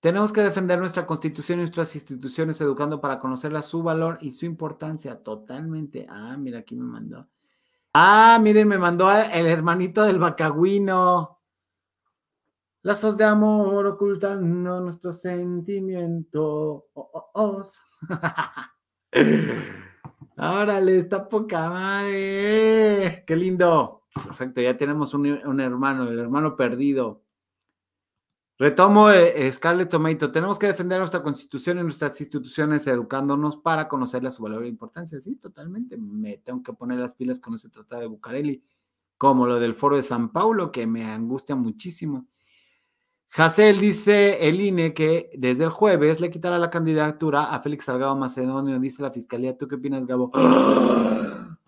Tenemos que defender nuestra constitución y nuestras instituciones educando para conocerla, su valor y su importancia. Totalmente. Ah, mira, aquí me mandó. Ah, miren, me mandó el hermanito del bacagüino. Lazos de amor ocultando nuestro sentimiento. Oh, oh, os. Órale, está poca madre. Qué lindo. Perfecto, ya tenemos un hermano, el hermano perdido. Retomo eh, Scarlett Tomato. Tenemos que defender nuestra constitución y nuestras instituciones educándonos para conocerle su valor e importancia. Sí, totalmente. Me tengo que poner las pilas con ese tratado de Bucareli, como lo del foro de San Paulo, que me angustia muchísimo. Hassel dice el INE que desde el jueves le quitará la candidatura a Félix Salgado Macedonio, dice la fiscalía. ¿Tú qué opinas, Gabo?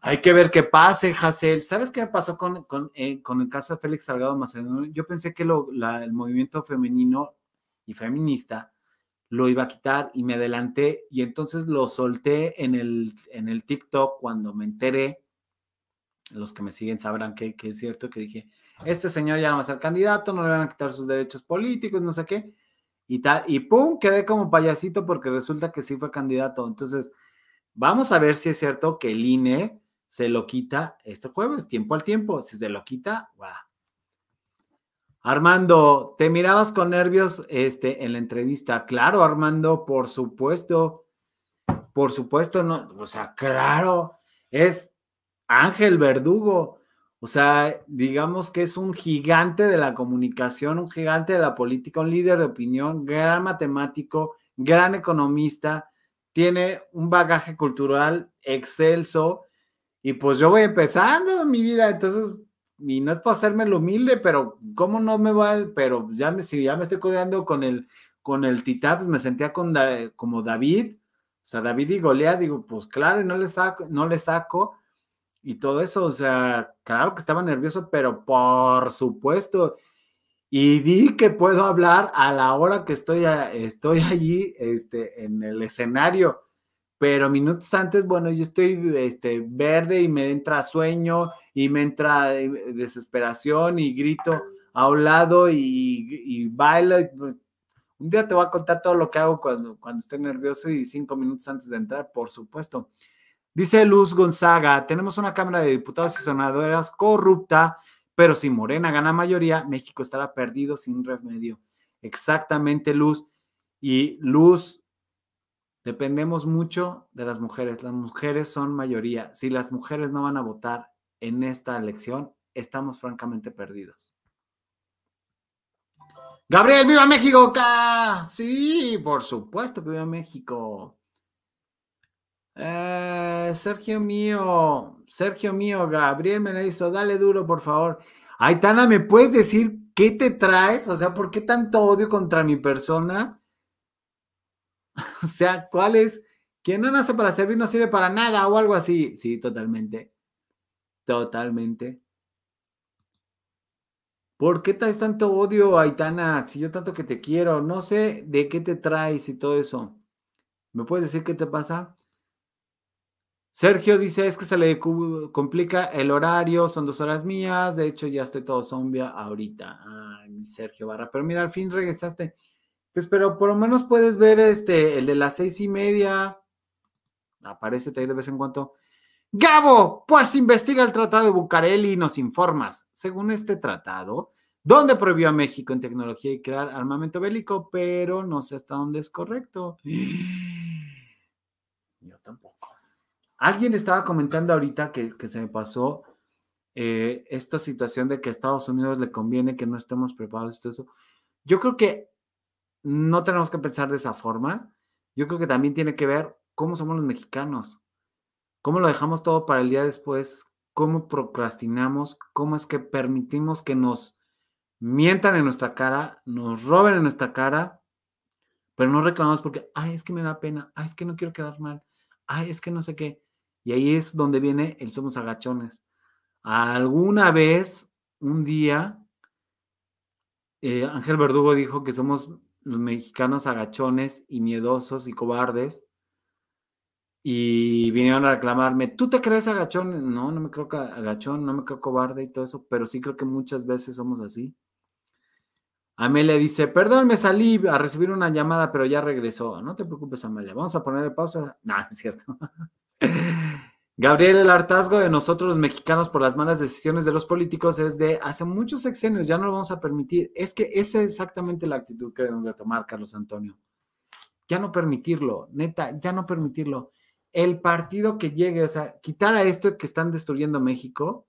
Hay que ver qué pase, Hassel. ¿Sabes qué me pasó con, con, eh, con el caso de Félix Salgado Macedonio? Yo pensé que el movimiento femenino y feminista lo iba a quitar y me adelanté y entonces lo solté en el, en el TikTok cuando me enteré. Los que me siguen sabrán que, que es cierto que dije, este señor ya no va a ser candidato, no le van a quitar sus derechos políticos, no sé qué, y tal, y pum, quedé como payasito porque resulta que sí fue candidato. Entonces, vamos a ver si es cierto que el INE se lo quita este jueves, tiempo al tiempo. Si se lo quita, guau. Armando, ¿te mirabas con nervios este, en la entrevista? Claro, Armando, por supuesto. Por supuesto, no, o sea, claro, es Ángel Verdugo. O sea, digamos que es un gigante de la comunicación, un gigante de la política, un líder de opinión, gran matemático, gran economista, tiene un bagaje cultural excelso. Y pues yo voy empezando mi vida, entonces, y no es para hacerme lo humilde, pero ¿cómo no me va? Pero ya me, si ya me estoy codeando con el, con el titán, pues me sentía con como David, o sea, David y Goliat, digo, pues claro, y no le saco, no le saco, y todo eso, o sea, claro que estaba nervioso, pero por supuesto, y vi que puedo hablar a la hora que estoy, estoy allí, este, en el escenario, pero minutos antes, bueno, yo estoy este, verde y me entra sueño y me entra eh, desesperación y grito a un lado y, y bailo. pues, un día te voy a contar todo lo que hago cuando, cuando estoy nervioso y cinco minutos antes de entrar, por supuesto. Dice Luz Gonzaga, tenemos una Cámara de Diputados y Senadoras corrupta, pero si Morena gana mayoría, México estará perdido sin remedio. Exactamente, Luz. Y Luz, dependemos mucho de las mujeres. Las mujeres son mayoría. Si las mujeres no van a votar en esta elección, estamos francamente perdidos. Gabriel, viva México, ¡Ca! Sí, por supuesto que viva México. Eh, Sergio mío, Sergio mío, Gabriel me la hizo, dale duro, por favor. Aitana, ¿me puedes decir qué te traes? O sea, ¿por qué tanto odio contra mi persona? O sea, ¿cuál es? Quien no nace para servir no sirve para nada o algo así. Sí, totalmente. Totalmente. ¿Por qué traes tanto odio, Aitana? Si yo tanto que te quiero, no sé de qué te traes y todo eso. ¿Me puedes decir qué te pasa? Sergio dice, es que se le complica el horario, son dos horas mías, de hecho ya estoy todo zombia ahorita. Ay, mi Sergio Barra, pero mira, al fin regresaste. Pues, pero por lo menos puedes ver este, el de las seis y media. Aparece ahí de vez en cuando. Gabo, pues investiga el tratado de Bucareli y nos informas. Según este tratado, donde prohibió a México en tecnología y crear armamento bélico, pero no sé hasta dónde es correcto. Yo tampoco. Alguien estaba comentando ahorita que, que se me pasó eh, esta situación de que a Estados Unidos le conviene que no estemos preparados y todo eso. Yo creo que no tenemos que pensar de esa forma. Yo creo que también tiene que ver cómo somos los mexicanos, cómo lo dejamos todo para el día después, cómo procrastinamos, cómo es que permitimos que nos mientan en nuestra cara, nos roben en nuestra cara, pero no reclamamos porque, ay, es que me da pena, ay, es que no quiero quedar mal, ay, es que no sé qué. Y ahí es donde viene el somos agachones. Alguna vez, un día, eh, Ángel Verdugo dijo que somos los mexicanos agachones y miedosos y cobardes. Y vinieron a reclamarme, ¿tú te crees agachón? No, no me creo agachón, no me creo cobarde y todo eso, pero sí creo que muchas veces somos así. Amelia dice, perdón, me salí a recibir una llamada, pero ya regresó. No te preocupes, Amelia. Vamos a ponerle pausa. No, es cierto. Gabriel, el hartazgo de nosotros los mexicanos por las malas decisiones de los políticos es de hace muchos sexenios, ya no lo vamos a permitir. Es que esa es exactamente la actitud que debemos de tomar, Carlos Antonio. Ya no permitirlo, neta, ya no permitirlo. El partido que llegue, o sea, quitar a esto que están destruyendo México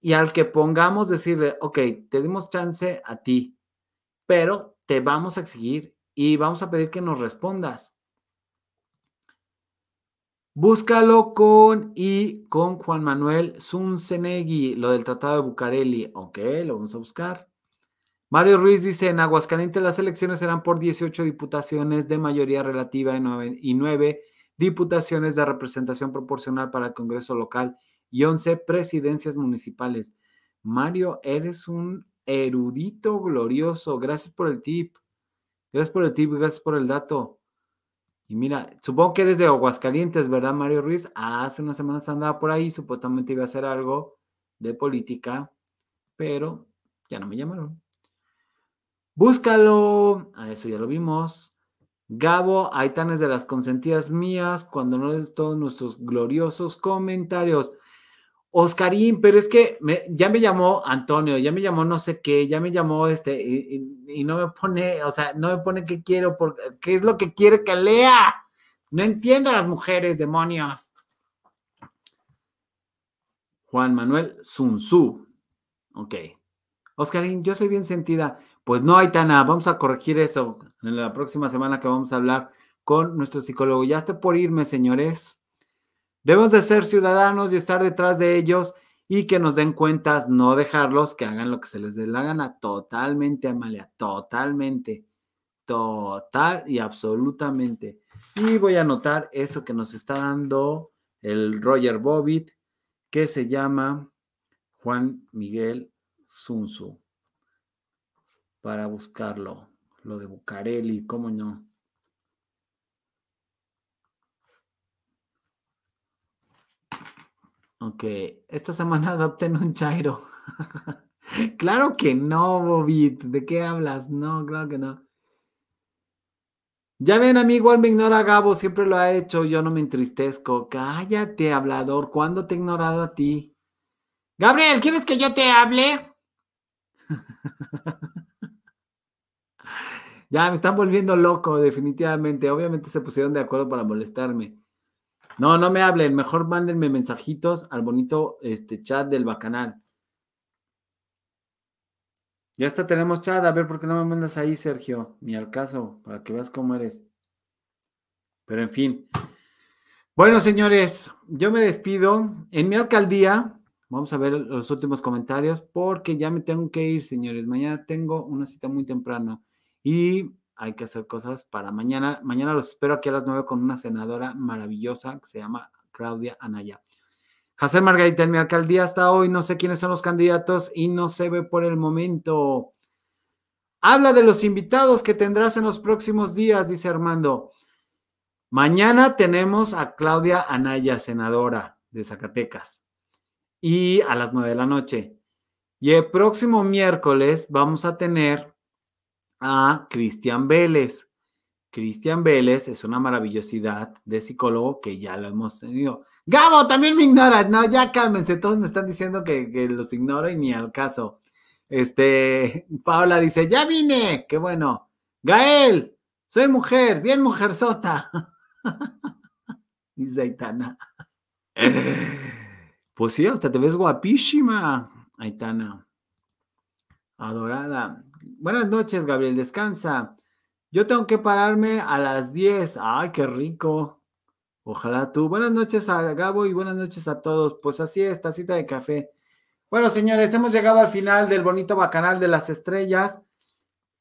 y al que pongamos decirle, ok, te dimos chance a ti, pero te vamos a exigir y vamos a pedir que nos respondas. Búscalo con y con Juan Manuel Zunzenegui, lo del Tratado de Bucareli. Ok, lo vamos a buscar. Mario Ruiz dice, en Aguascalientes las elecciones serán por 18 diputaciones de mayoría relativa y 9, y 9 diputaciones de representación proporcional para el Congreso local y 11 presidencias municipales. Mario, eres un erudito glorioso. Gracias por el tip. Gracias por el tip, gracias por el dato. Mira, supongo que eres de Aguascalientes, ¿verdad, Mario Ruiz? hace unas semanas andaba por ahí, supuestamente iba a hacer algo de política, pero ya no me llamaron. Búscalo, a eso ya lo vimos. Gabo, Aitanes de las consentidas mías, cuando no lees todos nuestros gloriosos comentarios. Oscarín, pero es que me- ya me llamó Antonio, ya me llamó no sé qué, ya me llamó este, y, no me pone, o sea, no me pone qué quiero, porque, qué es lo que quiere que lea. No entiendo a las mujeres, demonios. Juan Manuel Sunzu. Ok. Oscarín, yo soy bien sentida. Pues no, Aitana, vamos a corregir eso en la próxima semana que vamos a hablar con nuestro psicólogo. Ya estoy por irme, señores. Debemos de ser ciudadanos y estar detrás de ellos y que nos den cuentas, no dejarlos que hagan lo que se les dé la gana. Totalmente, Amalia, totalmente. Total y absolutamente. Y voy a anotar eso que nos está dando el Roger Bobbitt, que se llama Juan Miguel Zunzu, para buscarlo. Lo de Bucareli, ¿cómo no? Ok, esta semana adopten un chairo. claro que no, Bobit. ¿De qué hablas? No, claro que no. Ya ven, a mí igual me ignora Gabo, siempre lo ha hecho, yo no me entristezco. Cállate, hablador, ¿cuándo te he ignorado a ti? Gabriel, ¿quieres que yo te hable? ya, me están volviendo loco, definitivamente. Obviamente se pusieron de acuerdo para molestarme. No, no me hablen, mejor mándenme mensajitos al bonito este, chat del bacanal. Ya hasta tenemos chat, a ver por qué no me mandas ahí, Sergio, ni al caso, para que veas cómo eres. Pero en fin. Bueno, señores, yo me despido. En mi alcaldía, vamos a ver los últimos comentarios, porque ya me tengo que ir, señores. Mañana tengo una cita muy temprano y hay que hacer cosas para mañana. Mañana los espero aquí a las nueve con una senadora maravillosa que se llama Claudia Anaya. José Margarita, en mi alcaldía hasta hoy no sé quiénes son los candidatos y no se ve por el momento. Habla de los invitados que tendrás en los próximos días, dice Armando. Mañana tenemos a Claudia Anaya, senadora de Zacatecas, y a las nueve de la noche. Y el próximo miércoles vamos a tener a Cristian Vélez. Cristian Vélez es una maravillosidad de psicólogo que ya lo hemos tenido. Gabo, también me ignoras. No, ya cálmense, todos me están diciendo que, que los ignoro y ni al caso. Este, Paola dice, ya vine, qué bueno. Gael, soy mujer, bien mujer sota. dice Aitana. Pues sí, hasta te ves guapísima, Aitana. Adorada. Buenas noches, Gabriel, descansa. Yo tengo que pararme a las 10. Ay, qué rico. Ojalá tú. Buenas noches a Gabo y buenas noches a todos. Pues así es, tacita de café. Bueno, señores, hemos llegado al final del bonito bacanal de las estrellas.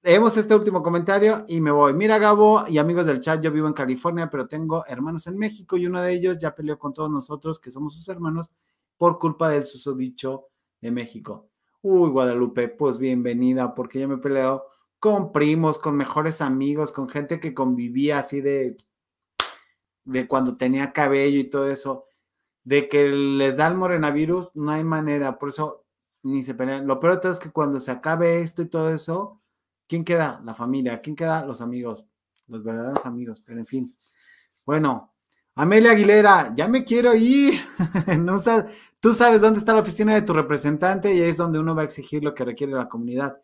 Leemos este último comentario y me voy. Mira, Gabo y amigos del chat, yo vivo en California, pero tengo hermanos en México y uno de ellos ya peleó con todos nosotros, que somos sus hermanos, por culpa del susodicho de México. Uy, Guadalupe, pues bienvenida, porque yo me he peleado con primos, con mejores amigos, con gente que convivía así de, de cuando tenía cabello y todo eso. De que les da el morenavirus, no hay manera, por eso ni se pelean. Lo peor de todo es que cuando se acabe esto y todo eso, ¿quién queda? La familia. ¿Quién queda? Los amigos, los verdaderos amigos, pero en fin. Bueno, Amelia Aguilera, ya me quiero ir. no tú sabes dónde está la oficina de tu representante y ahí es donde uno va a exigir lo que requiere la comunidad.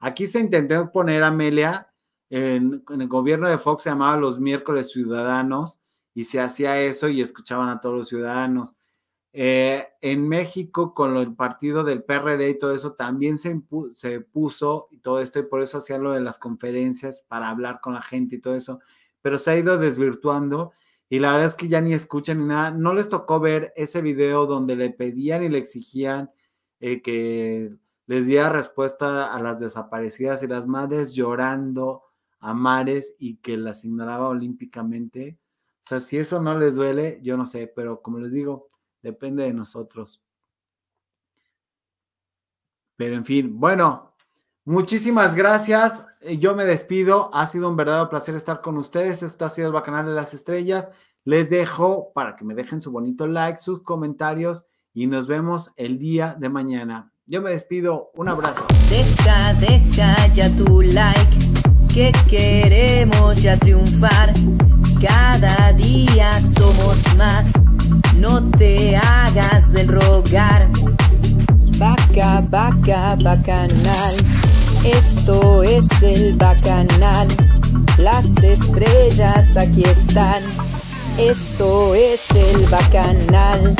Aquí se intentó poner Amelia en, el gobierno de Fox, se llamaba los miércoles ciudadanos y se hacía eso y escuchaban a todos los ciudadanos. Eh, en México, con el partido del PRD y todo eso, también se, se puso y todo esto, y por eso hacía lo de las conferencias para hablar con la gente y todo eso, pero se ha ido desvirtuando y la verdad es que ya ni escuchan ni nada. No les tocó ver ese video donde le pedían y le exigían eh, que les diera respuesta a las desaparecidas y las madres llorando a mares y que las ignoraba olímpicamente. O sea, si eso no les duele, yo no sé, pero como les digo, depende de nosotros. Pero en fin, bueno, muchísimas gracias. Yo me despido. Ha sido un verdadero placer estar con ustedes. Esto ha sido el Bacanal de las Estrellas. Les dejo para que me dejen su bonito like, sus comentarios y nos vemos el día de mañana. Yo me despido. Un abrazo. Deja, deja ya tu like, que queremos ya triunfar. Cada día somos más, no te hagas del rogar. Vaca, vaca, bacanal, esto es el bacanal. Las estrellas aquí están, esto es el bacanal.